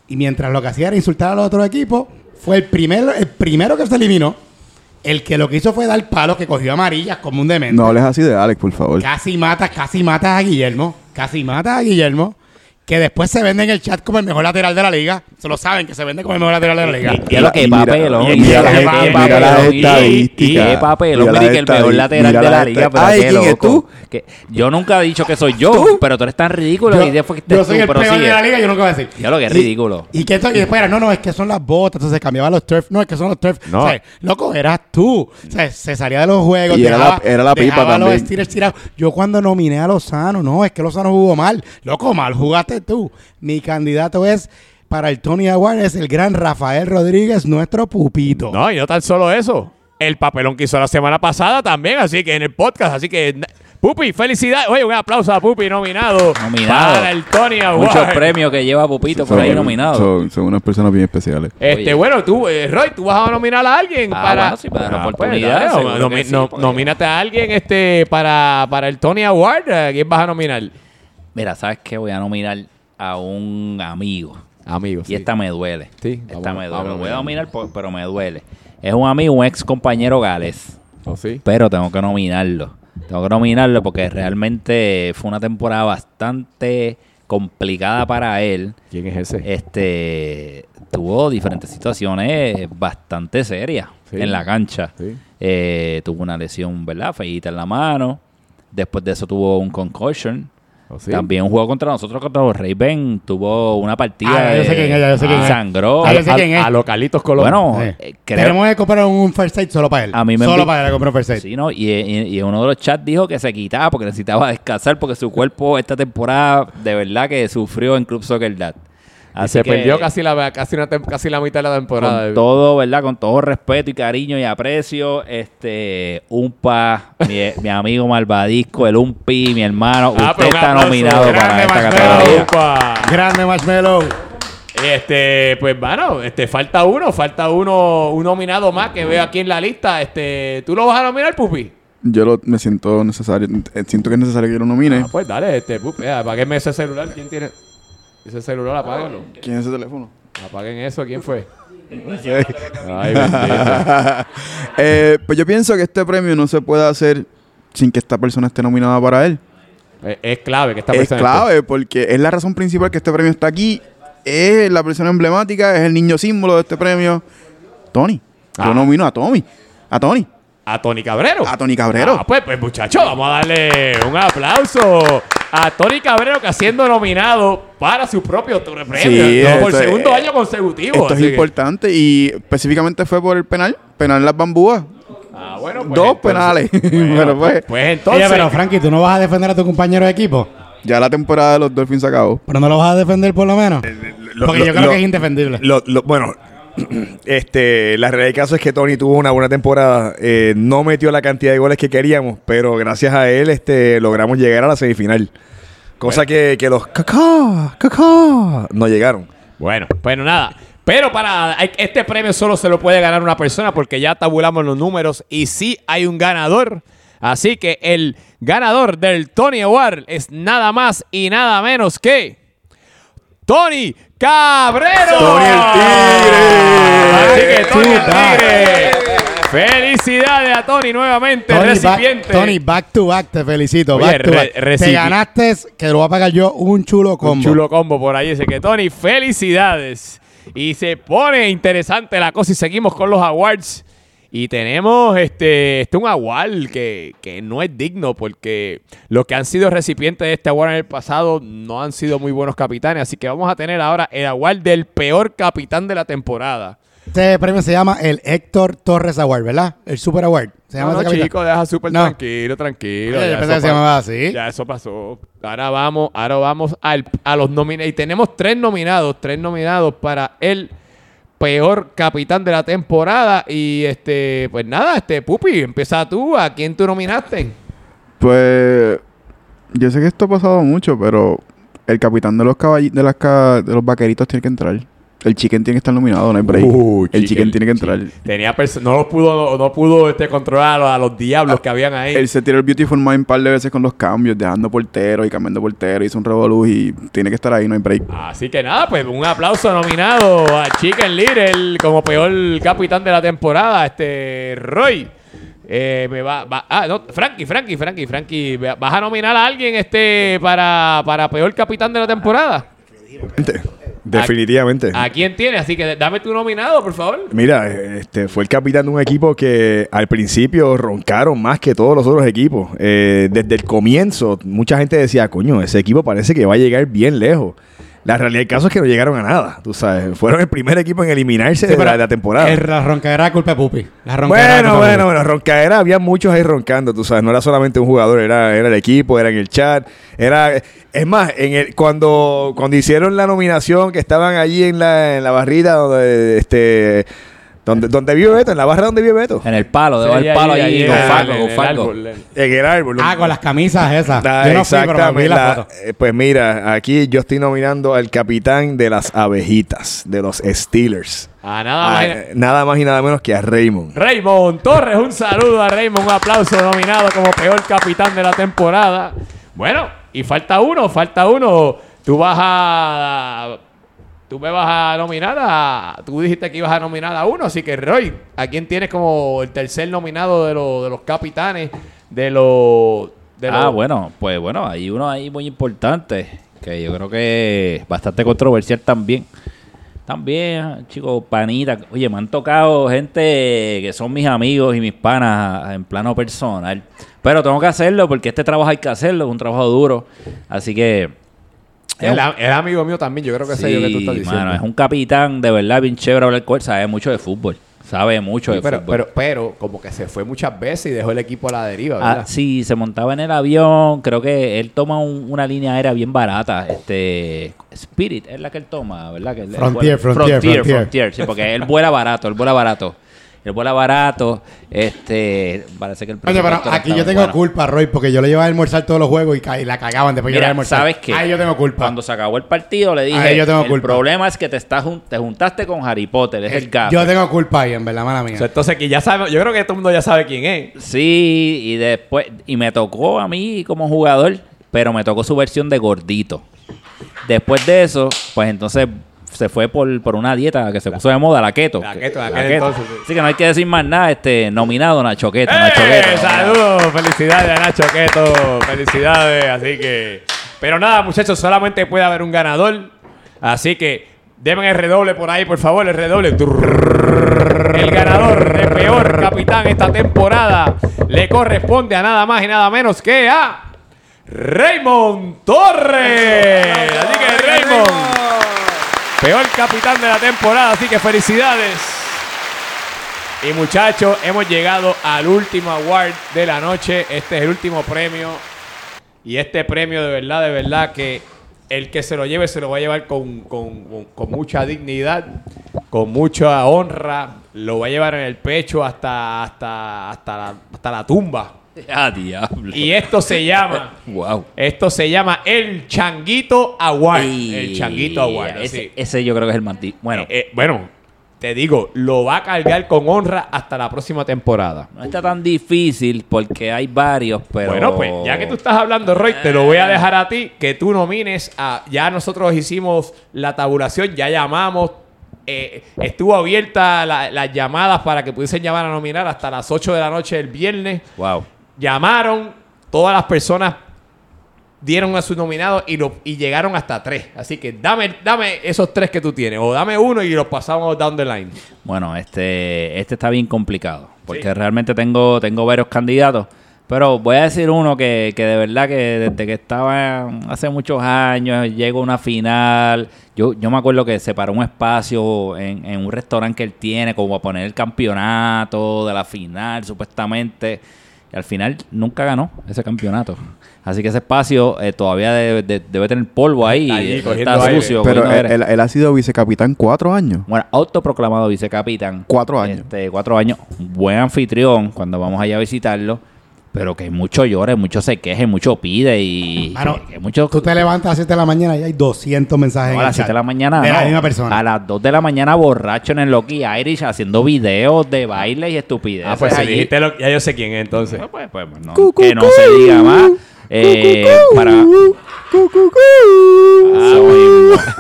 y mientras lo que hacía era insultar a los otros equipos, fue el primero, el primero que se eliminó. El que lo que hizo fue dar palos, que cogió amarillas como un demente. No hables así de Alex, por favor. Casi matas, casi matas a Guillermo. Casi matas a Guillermo. Que después se vende en el chat como el mejor lateral de la liga. Se lo saben que se vende como el mejor lateral de la liga. Y, y lo que Y mira- papelón. y y mira lo las que esta- papelón, mira las y- estadísticas. Y qué papelón. Mira que el mejor lateral de la liga. Pero Ay, ¿quién es tú? Que yo nunca he dicho que soy yo, pero tú eres tan ridículo Yo, y después que yo estés soy tú, el peor de la liga, yo nunca voy a decir. Ya lo que es Y- ridículo. Y, que esto, y después era, no, no, es que son las botas, entonces cambiaba los turf. No, es que son los turf. No. O sea, loco, eras tú. O sea, se salía de los juegos. Y era dejaba, la- era la pipa los también. Steelers tirados. Yo cuando nominé a Lozano, no, es que Lozano jugó mal. Loco, mal jugaste tú. Mi candidato es para el Tony Award, es el gran Rafael Rodríguez, nuestro pupito. No, y no tan solo eso. El papelón que hizo la semana pasada también, así que en el podcast. Así que, Pupi, felicidades. Oye, un aplauso a Pupi nominado. Nominado. Para el Tony Award. Muchos premios que lleva Pupito por ahí nominado. Son, son unas personas bien especiales. Este, Oye. bueno, tú, eh, Roy, tú vas a nominar a alguien Ah, para. bueno, sí, para la pues, oportunidad, dale, seguro nomi- que sí, no- nomínate a alguien este, para, para el Tony Award. ¿A quién vas a nominar? Mira, ¿sabes qué? Voy a nominar a un amigo. Amigos. Y esta me duele. Sí, esta vamos- me duele. vamos voy a nominar. por- pero me duele. Es un amigo, un ex compañero Gales. ¿Oh, sí? Pero tengo que nominarlo. Tengo que nominarlo porque realmente fue una temporada bastante complicada para él. ¿Quién es ese? Este tuvo diferentes situaciones bastante serias Sí. en la cancha. Sí. Eh, tuvo una lesión, ¿verdad? Feíta en la mano. Después de eso tuvo un concussion. ¿Oh, sí? También jugó contra nosotros, contra los Ravens. Tuvo una partida. Ah, yo sé de- quién es, yo sé quién es. sangró. Ah, yo sé a, quién es. a localitos Colón. Bueno, Sí. eh, creo- Tenemos que comprar un first aid solo para él. A mí me Solo envi- para él comprar un first aid. Sí, ¿no? Y, y, y en uno de los chats dijo que se quitaba porque necesitaba descansar porque su cuerpo esta temporada de verdad que sufrió en Club Soccer Dad. Se perdió casi la, casi, una tem- casi la mitad de la temporada. con todo, ¿verdad? Con todo respeto y cariño y aprecio, este, Umpa, mi, mi amigo Malvadisco, el Umpi, mi hermano, Ah, usted está nominado Grande para esta categoría. Upa. Grande Marshmallow. Este, pues bueno, este, falta uno, falta uno, un nominado más que veo aquí en la lista. Este, ¿tú lo vas a nominar, Pupi? Yo lo, me siento necesario, eh, siento que es necesario que yo lo nomine. Ah, pues dale, este, Pupi, eh, apáguenme ese celular. ¿Quién tiene? Ese celular, apáguenlo. ¿Quién es ese teléfono? Apaguen eso, ¿quién fue? Ay. (laughs) Eh, pues yo pienso que este premio no se puede hacer sin que esta persona esté nominada para él. Es, es clave que esta es persona clave porque es la razón principal que este premio está aquí. Es la persona emblemática, es el niño símbolo de este premio. Tony. Ah. Yo nomino a Tommy. A Tony. A Tony Cabrero. A Tony Cabrero. Ah, pues, pues muchachos, vamos a darle un aplauso a Tony Cabrero que ha siendo nominado para su propio premio Sí, ¿no? por es- segundo año consecutivo. Esto es que- importante y específicamente fue por el penal. Penal las bambúas. Ah, bueno, pues, Dos entonces- penales. (laughs) Bueno, Pero pues, pues entonces. Oye, pero Frankie, ¿tú no vas a defender a tu compañero de equipo? ya la temporada de los Dolphins se acabó. ¿Pero no lo vas a defender por lo menos? Lo- Porque lo- yo creo lo- que es indefendible. Lo- lo- bueno, (clears throat) este, la realidad del caso es que Tony tuvo una buena temporada. Eh, no metió la cantidad de goles que queríamos, pero gracias a él este, logramos llegar a la semifinal. Cosa que, que los cacá, cacá, no llegaron. Bueno, bueno, nada. Pero para este premio solo se lo puede ganar una persona porque ya tabulamos los números y sí hay un ganador. Así que el ganador del Tony Award es nada más y nada menos que Tony Cabrero. Tony el Tigre. Así que Tony el. Tigre. Felicidades a Tony nuevamente, Tony, recipiente. back, Tony, back to back, te felicito. Oye, back to re- back. Te ganaste, que lo voy a pagar yo, un chulo combo. Un chulo combo por ahí. Dice que Tony, felicidades. Y se pone interesante la cosa y seguimos con los awards. Y tenemos este, este un award que, que no es digno porque los que han sido recipientes de este award en el pasado no han sido muy buenos capitanes. Así que vamos a tener ahora el award del peor capitán de la temporada. Este premio se llama el Héctor Torres Award, ¿verdad? El Super Award. Se llama No, no, chico, deja súper No. tranquilo, tranquilo. Oye, ya eso que se llamaba así. Ya eso pasó. Ahora vamos, ahora vamos al- a los nominados. Y tenemos tres nominados, tres nominados para el peor capitán de la temporada. Y este, pues nada, este Pupi, empieza tú. ¿A quién tú nominaste? Pues yo sé que esto ha pasado mucho, pero el capitán de los caballitos, de las ca- de los vaqueritos tiene que entrar. El chicken tiene que estar nominado, no hay break. Uh, el chicken, chicken tiene que entrar. Tenía no los pudo, no pudo este, controlar a los diablos que habían ahí. Él se tiró el Beautiful Mind un par de veces con los cambios, dejando portero y cambiando portero, hizo un revolú y tiene que estar ahí, no hay break. Así que nada, pues un aplauso nominado a Chicken Little como peor capitán de la temporada, este Roy. Eh, me va, va- ah, no, Frankie, Frankie, Frankie, Frankie, ¿vas a nominar a alguien este para, para peor capitán de la temporada? Definitivamente. ¿A quién tienes? Así que dame tu nominado, por favor. Mira, este fue el capitán de un equipo que al principio roncaron más que todos los otros equipos. Eh, desde el comienzo, mucha gente decía, coño, ese equipo parece que va a llegar bien lejos. La realidad del caso es que no llegaron a nada, tú sabes. Fueron el primer equipo en eliminarse de, la, de la temporada. El- La roncadera culpa de Pupi. La Bueno, bueno, bueno, roncadera, había muchos ahí roncando, tú sabes, no era solamente un jugador, era, era el equipo, era en el chat, era, es más, en el, cuando, cuando hicieron la nominación, que estaban allí en la, en la barrita donde, este, donde, donde vive Beto, en la barra donde vive Beto, En el palo, debajo del palo ahí, con Falco, con Falco. en el árbol. Ah, con las camisas esas. Ah, Yo no fui, pero me vi exactamente, la la- foto. eh, pues mira, aquí yo estoy nominando al capitán de las abejitas, de los Steelers. A nada Ah, más. eh, nada más y nada menos que a Raymond. Raymond Torres, un saludo a Raymond, un aplauso nominado como peor capitán de la temporada. Bueno, y falta uno, falta uno. Tú vas a. Tú me vas a nominar a. Tú dijiste que ibas a nominar a uno, así que Roy, ¿a quién tienes como el tercer nominado de, los de los capitanes? De los. De Ah, los- bueno, pues bueno, hay uno ahí muy importante que yo creo que es bastante controversial también. También, chicos, panita. Oye, me han tocado gente que son mis amigos y mis panas en plano personal. Pero tengo que hacerlo porque este trabajo hay que hacerlo, es un trabajo duro. Así que. Es, la- es amigo mío también, yo creo que sé yo que tú estás Sí, diciendo. mano, es un capitán de verdad bien chévere hablar con él. Sabe mucho de fútbol. Sabe mucho Sí, de pero, fútbol. pero, pero, como que se fue muchas veces y dejó el equipo a la deriva, Ah, ¿verdad? sí, se montaba en el avión. Creo que él toma un- una línea aérea bien barata. Este Spirit es la que él toma, ¿verdad? Que él- él Frontier, vuela- Frontier, Frontier, Frontier. Frontier, sí, porque él vuela barato, él vuela barato. Él vuela barato. Este, parece que el Oye, pero aquí yo tengo bueno. culpa, Roy, porque yo le llevaba a almorzar todos los juegos y, ca- y la cagaban después yo le a Mira, almorzar. ¿sabes qué? Ahí yo tengo culpa. Cuando se acabó el partido le dije, Ahí yo tengo el culpa. problema es que te estás jun- te juntaste con Harry Potter, es el gato. Yo tengo culpa ahí, en verdad, mala mía. O sea, entonces, que ya sabemos, yo creo que todo el mundo ya sabe quién es. Sí, y después, y me tocó a mí como jugador, pero me tocó su versión de gordito. Después de eso, pues entonces se fue por, por una dieta que se puso de moda, la keto. La keto, en aquel entonces, sí. Así que no hay que decir más nada, este, nominado Nacho Keto, ¡Eh! Nacho Keto. Saludos, felicidades a Nacho Queto, felicidades, así que... Pero nada, muchachos, solamente puede haber un ganador, así que denme el redoble por ahí, por favor, el redoble. El ganador de peor capitán esta temporada le corresponde a nada más y nada menos que a Raymond Torres. Así que Raymond, peor capitán de la temporada, así que felicidades. Y muchachos, hemos llegado al último award de la noche. Este es el último premio. Y este premio de verdad, de verdad que el que se lo lleve se lo va a llevar con, con- con- mucha dignidad, con mucha honra. Lo va a llevar en el pecho hasta, hasta, hasta, hasta la tumba. (laughs) Ah, diablo. Y esto se llama... (laughs) wow. Esto se llama el Changuito Award. el Changuito Award. Ese, ese yo creo que es el di- Bueno, Eh, eh, bueno, te digo, lo va a cargar con honra hasta la próxima temporada. no está tan difícil porque hay varios, pero... Bueno, pues ya que tú estás hablando, Roy, te lo voy a dejar a ti que tú nomines a. Ya nosotros hicimos la tabulación, ya llamamos. eh, estuvo abierta la- las llamadas para que pudiesen llamar a nominar hasta las 8 de la noche del viernes. Wow. Llamaron, todas las personas dieron a su nominado y, lo, y llegaron hasta tres. Así que dame, dame esos tres que tú tienes, o dame uno y los pasamos down the line. Bueno, este, este está bien complicado. Porque realmente tengo, tengo varios candidatos. Pero voy a decir uno que, que de verdad que desde que estaba hace muchos años, llegó a una final. Yo, yo me acuerdo que separó un espacio en, en un restaurante que él tiene, como a poner el campeonato de la final, supuestamente. Y al final nunca ganó ese campeonato. Así que ese espacio eh, todavía debe, de- debe tener polvo ahí. Está ahí, sucio. Pero él ha sido vicecapitán cuatro años. Bueno, autoproclamado vicecapitán. Cuatro años. Este, cuatro años. Buen anfitrión cuando vamos allá a visitarlo. Pero que mucho llore, mucho se queje, mucho pide y. Mano, que, que mucho. Tú te levantas a las 7 de la mañana y hay 200 mensajes No, a las 7 chat. de la mañana. De la no. misma persona. A las 2 de la mañana, borracho en el Loki Irish, haciendo videos de baile y estupideces. Ah, pues si dijiste lo, ya yo sé quién es entonces. Pues, pues, pues, no, que no se diga más. Eh, para. Mismo.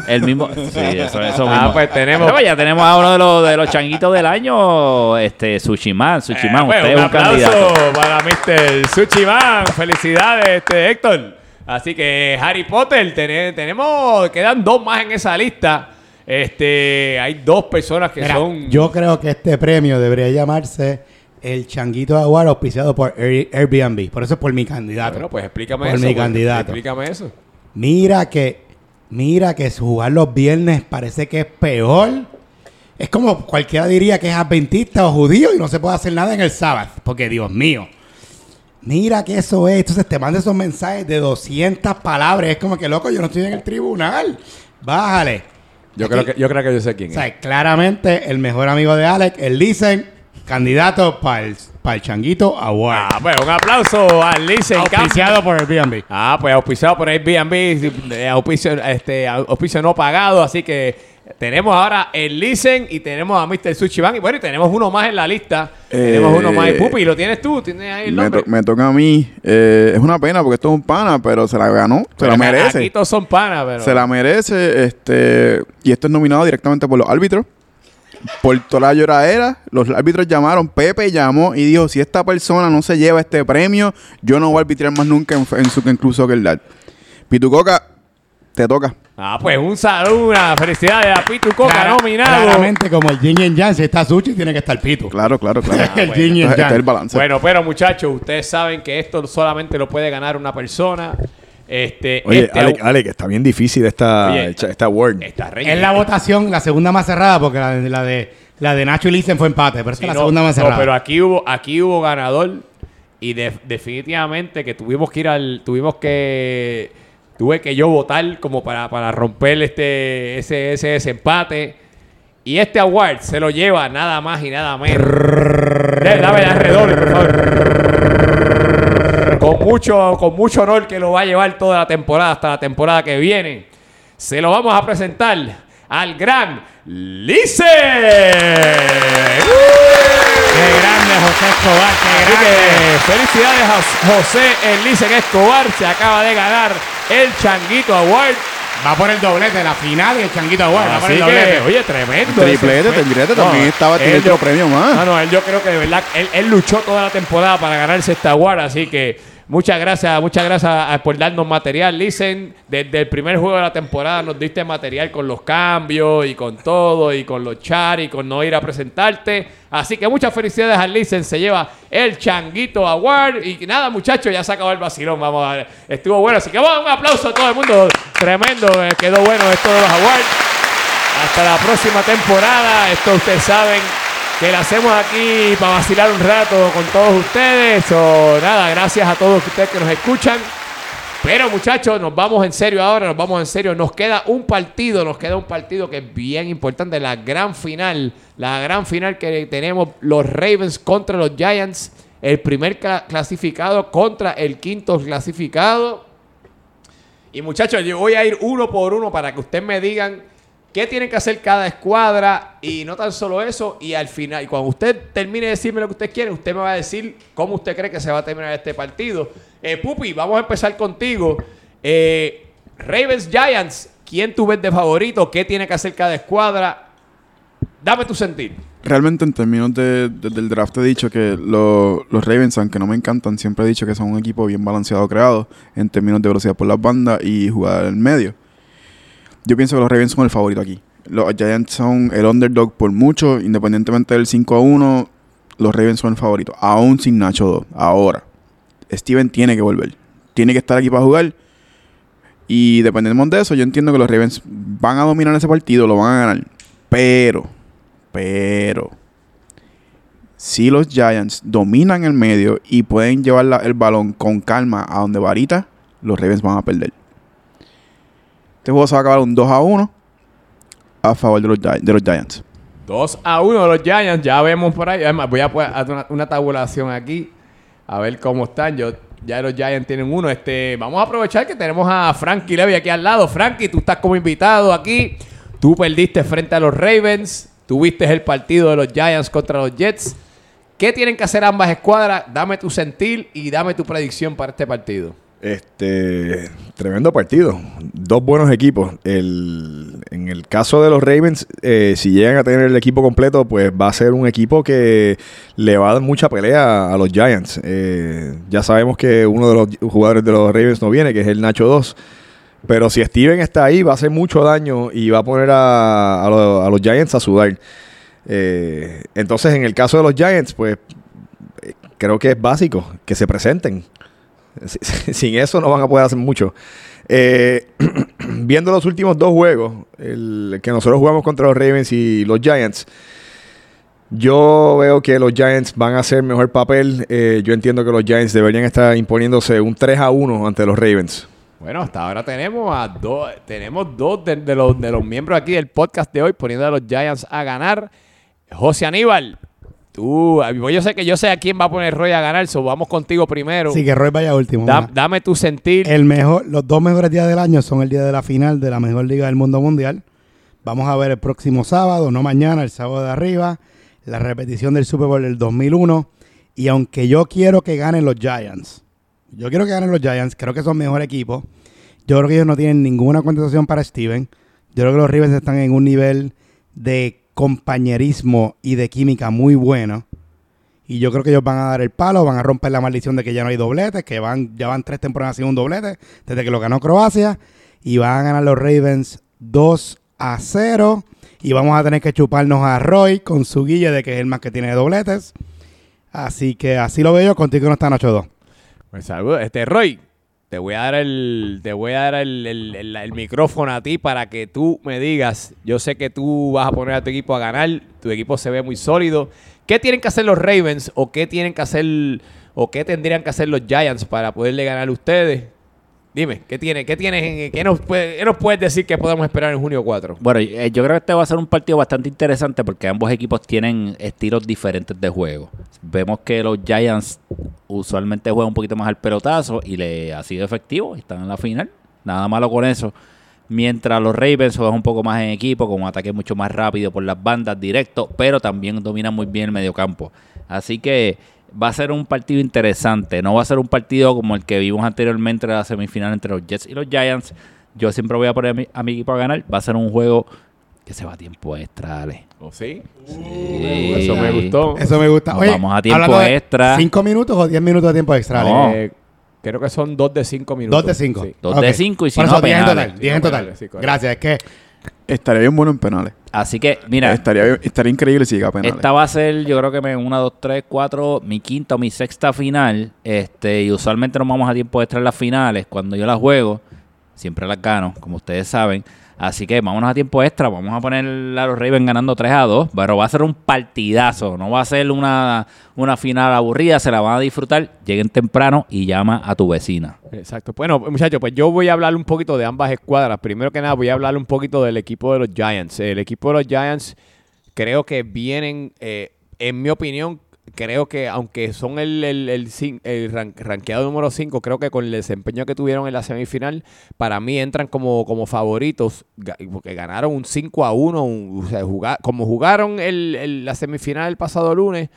El mismo. (laughs) Sí, eso, eso Ah, pues tenemos- Pero ya tenemos a uno de los, de los changuitos del año, este, Sushiman. Sushiman, Eh, pues, usted es un aplauso candidato. para Mr. Suchiman. Felicidades, este, Héctor. Así que Harry Potter, tene- tenemos, quedan dos más en esa lista. Este, hay dos personas que Mira, son. Yo creo que este premio debería llamarse el Changuito Award auspiciado por Air- Airbnb. Por eso es por mi candidato. Bueno, pues explícame Por eso. mi pues, candidato. Explícame eso. Mira que, mira que jugar los viernes parece que es peor. Es como cualquiera diría que es adventista o judío y no se puede hacer nada en el sábado. Porque, Dios mío. Mira que eso es. Entonces te mandan esos mensajes de 200 palabras. Es como que, loco, yo no estoy en el tribunal. Bájale. Yo Aquí- creo que yo creo que yo sé quién O es. sea, claramente el mejor amigo de Alex, el Listen, candidato para el, para el Changuito Award. Ah, pues un aplauso al Listen auspiciado por Airbnb. Ah, pues auspiciado por Airbnb, eh, auspicio, este, auspicio no pagado, así que tenemos ahora el Listen y tenemos a Mr. Sushi Bang. Y bueno, y tenemos uno más en la lista. Eh, tenemos uno más. Pupi, ¿lo tienes tú? ¿Tienes ahí el Me, nombre? to- me toca a mí. Eh, es una pena porque esto es un pana, pero se la ganó. Se Pero la merece. Aquí todos son panas, pero... Se la merece. Este, y esto es nominado directamente por los árbitros. Por toda la lloradera, los árbitros llamaron, Pepe llamó y dijo, si esta persona no se lleva este premio, yo no voy a arbitrar más nunca en, en su en Club Soccer Dad. Pitucoca, te toca. Ah, pues un saludo, una felicidades a Pitu Coca, Clara- nominado. Claramente, como el Yin y el Yang, si está Sushi, tiene que estar Pito. Claro, claro, claro. (laughs) Ah, el bueno. Yin y el Este es el balance. Bueno, pero muchachos, ustedes saben que esto solamente lo puede ganar una persona. Este, Oye, este Alec, Alec, está bien difícil esta, Oye. esta award. Esta Es la votación, la segunda más cerrada, porque la, de- la de la de Nacho y Listen fue empate, pero Sí, que la no, segunda más no, cerrada. pero aquí hubo, aquí hubo ganador y de- definitivamente que tuvimos que ir al, tuvimos que, tuve que yo votar como para, para romper este, ese, ese desempate. Y este award se lo lleva nada más y nada menos. Dame alrededor, por favor. Con mucho, con mucho honor que lo va a llevar toda la temporada hasta la temporada que viene. Se lo vamos a presentar al gran Lice. Qué grande José Escobar, qué Así grande. que felicidades a José Elisen Escobar. Se acaba de ganar el Changuito Award. Va por el doblete, la final y el Changuito Award. va por el que, doblete. oye, tremendo. Triplete, triplete, también estaba- tiene él otro yo- premio más. No, no, él yo creo que de verdad, él, él luchó toda la temporada para ganarse esta award, así que muchas gracias, muchas gracias a- por darnos material. Listen, desde el primer juego de la temporada nos diste material con los cambios y con todo, y con los chats y con no ir a presentarte. Así que muchas felicidades al Listen, se lleva el Changuito Award. Y nada, muchachos, ya se acabó el vacilón. Vamos a ver, estuvo bueno, así que vamos, un aplauso a todo el mundo. Tremendo, eh, quedó bueno esto de los awards. Hasta la próxima temporada. Esto ustedes saben que lo hacemos aquí para vacilar un rato con todos ustedes. O nada, gracias a todos ustedes que nos escuchan. Pero muchachos, nos vamos en serio ahora, nos vamos en serio. Nos queda un partido, nos queda un partido que es bien importante, la gran final, la gran final que tenemos los Ravens contra los Giants, el primer cla- clasificado contra el quinto clasificado. Y muchachos, yo voy a ir uno por uno para que ustedes me digan qué tiene que hacer cada escuadra y no tan solo eso. Y al final, cuando usted termine de decirme lo que usted quiere, usted me va a decir cómo usted cree que se va a terminar este partido. Eh, Pupi, vamos a empezar contigo. Eh, Ravens Giants, ¿quién tú ves de favorito? ¿Qué tiene que hacer cada escuadra? Dame tu sentir. Realmente en términos de, de- del draft he dicho que lo- los Ravens, aunque no me encantan, siempre he dicho que son un equipo bien balanceado creado en términos de velocidad por las bandas y jugar en medio. Yo pienso que los Ravens son el favorito aquí. Los Giants son el underdog por mucho, independientemente del 5 a 1, los Ravens son el favorito, aún sin Nacho 2. Ahora, Steven tiene que volver, tiene que estar aquí para jugar. Y dependemos de eso, yo entiendo que los Ravens van a dominar ese partido, lo van a ganar. Pero, pero, si los Giants dominan el medio y pueden llevar el balón con calma a donde varita, los Ravens van a perder. Este juego se va a acabar un 2 a 1 a favor de los, de los Giants. 2 a 1 de los Giants, ya vemos por ahí. Además, voy a hacer una, una tabulación aquí. A ver cómo están. Yo, ya los Giants tienen uno. Este, vamos a aprovechar que tenemos a Frankie Levy aquí al lado. Frankie, tú estás como invitado aquí. Tú perdiste frente a los Ravens. Tuviste el partido de los Giants contra los Jets. ¿Qué tienen que hacer ambas escuadras? Dame tu sentir y dame tu predicción para este partido. Este, tremendo partido. Dos buenos equipos. El, en el caso de los Ravens, eh, si llegan a tener el equipo completo, pues va a ser un equipo que le va a dar mucha pelea a los Giants. Eh, ya sabemos que uno de los jugadores de los Ravens no viene, que es el Nacho 2. Pero si Steven está ahí, va a hacer mucho daño y va a poner a, a los, Giants a sudar. Eh, entonces, en el caso de los Giants, pues eh, creo que es básico que se presenten. Si- (laughs) Sin eso no van a poder hacer mucho. Eh, (clears throat) viendo los últimos dos juegos, el que nosotros jugamos contra los Ravens y los Giants, yo veo que los Giants van a hacer mejor papel. Eh, yo entiendo que los Giants deberían estar imponiéndose un 3 a 1 ante los Ravens. Bueno, hasta ahora tenemos a dos, tenemos dos de los, de los miembros aquí del podcast de hoy poniendo a los Giants a ganar. José Aníbal, tú, pues yo sé que yo sé a quién va a poner Roy a ganar, so vamos contigo primero. Así que Roy vaya último. Da- dame tu sentir. El mejor, los dos mejores días del año son el día de la final de la mejor liga del mundo mundial. Vamos a ver el próximo sábado, no mañana, el sábado de arriba, la repetición del Super Bowl del 2001. Y aunque yo quiero que ganen los Giants, yo quiero que ganen los Giants, creo que son mejor equipo. Yo creo que ellos no tienen ninguna contestación para Steven. Yo creo que los Ravens están en un nivel de compañerismo y de química muy bueno. Y yo creo que ellos van a dar el palo, van a romper la maldición de que ya no hay dobletes, que van, ya van tres temporadas sin un doblete, desde que lo ganó Croacia. Y van a ganar los Ravens 2 a 0. Y vamos a tener que chuparnos a Roy con su guille de que es el más que tiene dobletes. Así que así lo veo yo, contigo no están 8-2. Pues, saludos. Este, Roy, te voy a dar el, te voy a dar el, el- el- micrófono a ti para que tú me digas. Yo sé que tú vas a poner a tu equipo a ganar. Tu equipo se ve muy sólido. ¿Qué tienen que hacer los Ravens o qué tienen que hacer o qué tendrían que hacer los Giants para poderle ganar a ustedes? Dime, ¿qué tiene, qué tienes, qué nos, qué nos puedes decir que podemos esperar en junio 4? Bueno, eh, yo creo que este va a ser un partido bastante interesante porque ambos equipos tienen estilos diferentes de juego. Vemos que los Giants usualmente juegan un poquito más al pelotazo y le ha sido efectivo están en la final. Nada malo con eso. Mientras los Ravens juegan un poco más en equipo, con un ataque mucho más rápido por las bandas, directo, pero también dominan muy bien el mediocampo. Así que va a ser un partido interesante. No va a ser un partido como el que vimos anteriormente en la semifinal entre los Jets y los Giants. Yo siempre voy a poner a mi, a mi equipo a ganar. Va a ser un juego que se va a tiempo extra, Ale. ¿O sí? Sí. Eso me gustó. Eso me gusta. Vamos a tiempo extra. ¿Cinco minutos o diez minutos de tiempo extra? Ale? No. Eh, creo que son dos de cinco minutos. Dos de cinco. Sí. Dos de cinco y si Por no, eso, diez en total. Diez en total. Gracias. Es que Estaría bien bueno en penales. Así que, mira, Estaría, bien- estaría increíble si llega a penales. esta va a ser, yo creo que me una, dos, tres, cuatro, mi quinta o mi sexta final. Este, y usualmente nos vamos a tiempo extra en las finales. Cuando yo las juego, siempre las gano, como ustedes saben. Así que vámonos a tiempo extra. Vamos a poner a los Ravens ganando 3 a 2. Pero va a ser un partidazo. No va a ser una, una final aburrida. Se la van a disfrutar. Lleguen temprano y llama a tu vecina. Exacto. Bueno, muchachos, pues yo voy a hablar un poquito de ambas escuadras. Primero que nada, voy a hablar un poquito del equipo de los Giants. El equipo de los Giants creo que vienen, eh, en mi opinión, creo que aunque son el, el, el cin- el ran- rankeado número 5, creo que con el desempeño que tuvieron en la semifinal, para mí entran como, como favoritos, porque ganaron un 5 a 1, un- o sea, juga- como jugaron el- el- la semifinal el pasado lunes,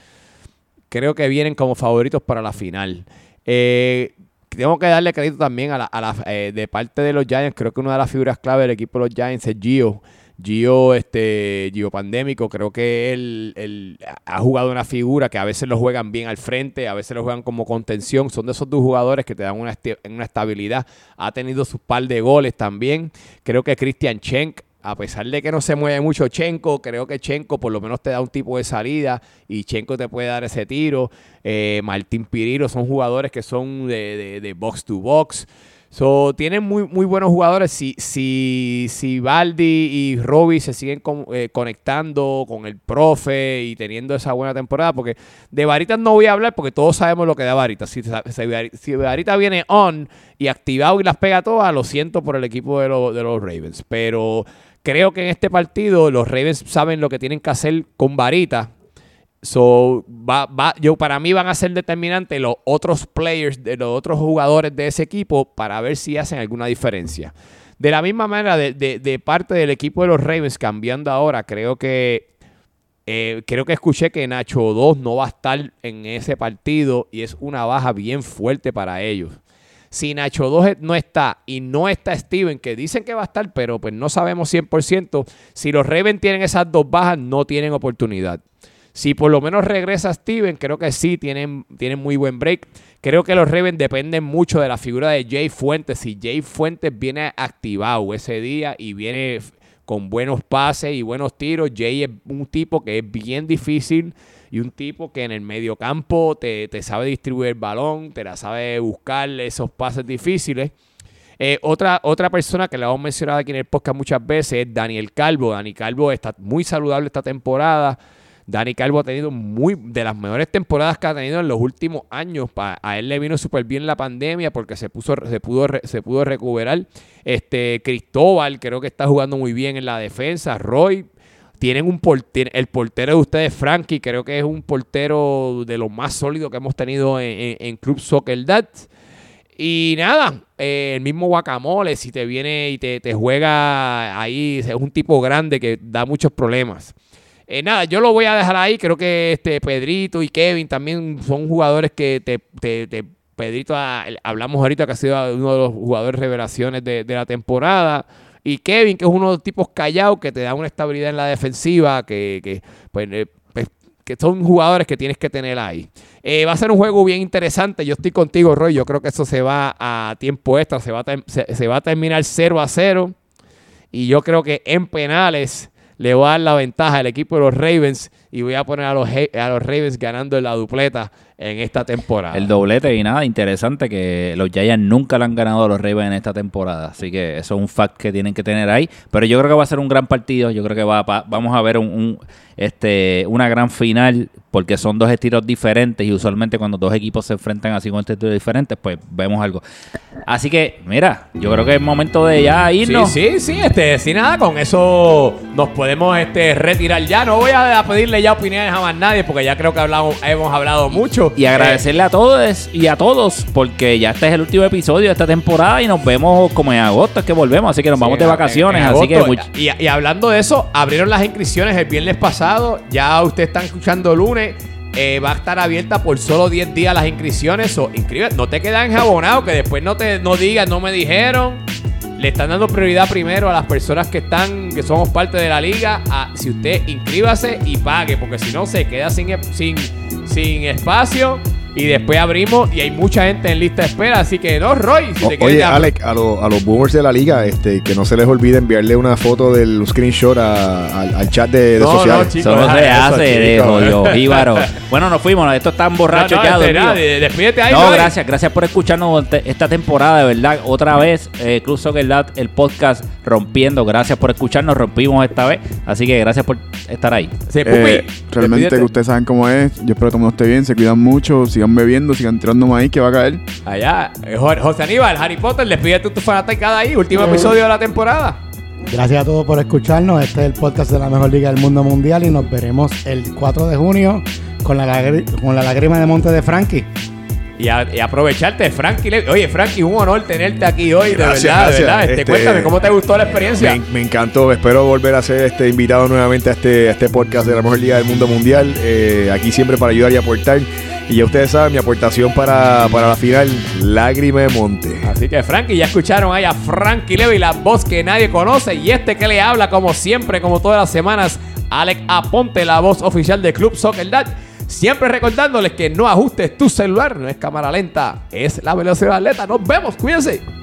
creo que vienen como favoritos para la final. Eh, tengo que darle crédito también a la, a la- eh, de parte de los Giants. Creo que una de las figuras clave del equipo de los Giants es Gio. Gio, este, Gio Pandémico, creo que él, ha jugado una figura que a veces lo juegan bien al frente, a veces lo juegan como contención. Son de esos dos jugadores que te dan una, una estabilidad. Ha tenido sus par de goles también. Creo que Christian Schenk, a pesar de que no se mueve mucho Chenko, creo que Chenko por lo menos te da un tipo de salida y Chenko te puede dar ese tiro. Eh, Martín Piriro son jugadores que son de, de- de box to box. So, tienen muy, muy buenos jugadores. Si, si, si Baldi y Robbie se siguen eh, conectando con el profe y teniendo esa buena temporada, porque de Varitas no voy a hablar porque todos sabemos lo que da Varitas. Si, si, Vari- si Varita viene on y activado y las pega todas, lo siento por el equipo de, los- de los Ravens. Pero creo que en este partido los Ravens saben lo que tienen que hacer con Varita. So, va, va, yo, para mí van a ser determinantes los otros players, de los otros jugadores de ese equipo para ver si hacen alguna diferencia. De la misma manera, de, de- parte del equipo de los Ravens, cambiando ahora, creo que eh, creo que escuché que Nacho 2 no va a estar en ese partido y es una baja bien fuerte para ellos. Si Nacho 2 no está y no está Steven, que dicen que va a estar, pero pues no sabemos 100%, si los Ravens tienen esas dos bajas, no tienen oportunidad. Si por lo menos regresa Steven, creo que sí, tienen, tienen muy buen break. Creo que los Ravens dependen mucho de la figura de Jay Fuentes. Si Jay Fuentes viene activado ese día y viene con buenos pases y buenos tiros, Jay es un tipo que es bien difícil y un tipo que en el medio campo te, te sabe distribuir el balón, te la sabe buscar esos pases difíciles. Eh, otra, otra persona que le hemos mencionado aquí en el podcast muchas veces es Daniel Calvo. Dani Calvo está muy saludable esta temporada. Dani Calvo ha tenido muy de las mejores temporadas que ha tenido en los últimos años. a él le vino súper bien la pandemia porque se puso, se pudo, se pudo recuperar. Este Cristóbal creo que está jugando muy bien en la defensa. Roy tienen un portero, el portero de ustedes, Frankie, creo que es un portero de lo más sólido que hemos tenido en, Club Soccer Dad. Y nada, eh, el mismo Guacamole, si te viene y te, te, juega ahí, es un tipo grande que da muchos problemas. Eh, nada, yo lo voy a dejar ahí. Creo que este Pedrito y Kevin también son jugadores que te, Pedrito, ah, hablamos ahorita que ha sido uno de los jugadores revelaciones de, la temporada. Y Kevin, que es uno de los tipos callados que te da una estabilidad en la defensiva, que, pues, eh, pues, que son jugadores que tienes que tener ahí. Eh, va a ser un juego bien interesante. Yo estoy contigo, Roy. Yo creo que eso se va a tiempo extra. Se va a, se va a terminar 0 a 0. Y yo creo que en penales le voy a dar la ventaja al equipo de los Ravens y voy a poner a los, a los Ravens ganando en la dupleta en esta temporada. El doblete y nada, interesante que los Giants nunca le han ganado a los Ravens en esta temporada. Así que eso es un fact que tienen que tener ahí. Pero yo creo que va a ser un gran partido. Yo creo que va, vamos a ver un, este, una gran final porque son dos estilos diferentes y usualmente cuando dos equipos se enfrentan así con estilos diferentes, pues vemos algo. Así que, mira, yo creo que es momento de ya irnos. Sí, sí, sí, este, sin nada, con eso nos podemos este, retirar ya. No voy a pedirle ya opiniones a más nadie porque ya creo que hablamos, hemos hablado mucho. Y agradecerle a todos y a todos porque ya este es el último episodio de esta temporada y nos vemos como en agosto es que volvemos, así que nos vamos de vacaciones. así que y, y hablando de eso, abrieron las inscripciones el viernes pasado, ya ustedes están escuchando lunes eh, va a estar abierta por solo 10 días las inscripciones. O no te quedan enjabonados, que después no te no digas, no me dijeron. Le están dando prioridad primero a las personas que están, que somos parte de la liga. A, si usted inscríbase y pague, porque si no se queda sin, sin, sin espacio y después abrimos y hay mucha gente en lista de espera. Así que no, Roy. Si te oye, Alex, a, a, los boomers de la liga, este, que no se les olvide enviarle una foto del screenshot al, chat de, de sociales. No, Eso no se (laughs) hace, yo, (laughs) Bueno, nos fuimos. Esto está borrachos ya. Este, despídete ahí. No, gracias. Gracias por escucharnos esta temporada, de verdad. Otra vez, eh, Cruz Soccer el podcast rompiendo. Gracias por escucharnos. Rompimos esta vez. Así que gracias por estar ahí. Eh, realmente que ustedes saben cómo es. Yo espero que todo el mundo esté bien. Se cuidan mucho sigan bebiendo, sigan tirando maíz que va a caer. Allá, eh, José Aníbal, Harry Potter, despídete tu fanaticada ahí, último episodio de la temporada. Gracias a todos por escucharnos. Este es el podcast de la mejor liga del mundo mundial y nos veremos el 4 de junio con la, con la lágrima de monte de Frankie. Y, aprovecharte, Frankie. Oye, Frankie, un honor tenerte aquí hoy, de verdad, de verdad. Este, este, cuéntame, ¿cómo te gustó la experiencia? Me, encantó, espero volver a ser este invitado nuevamente a este, este podcast de la mejor liga del mundo mundial. Eh, aquí siempre para ayudar y aportar. Y ya ustedes saben, mi aportación para, la final, lágrima de monte. Así que, Frankie, ya escucharon ahí a Frankie Levy, la voz que nadie conoce. Y este que le habla, como siempre, como todas las semanas, Alex Aponte, la voz oficial de Club Soccer Dad. Siempre recordándoles que no ajustes tu celular, no es cámara lenta, es la velocidad atleta. Nos vemos, cuídense.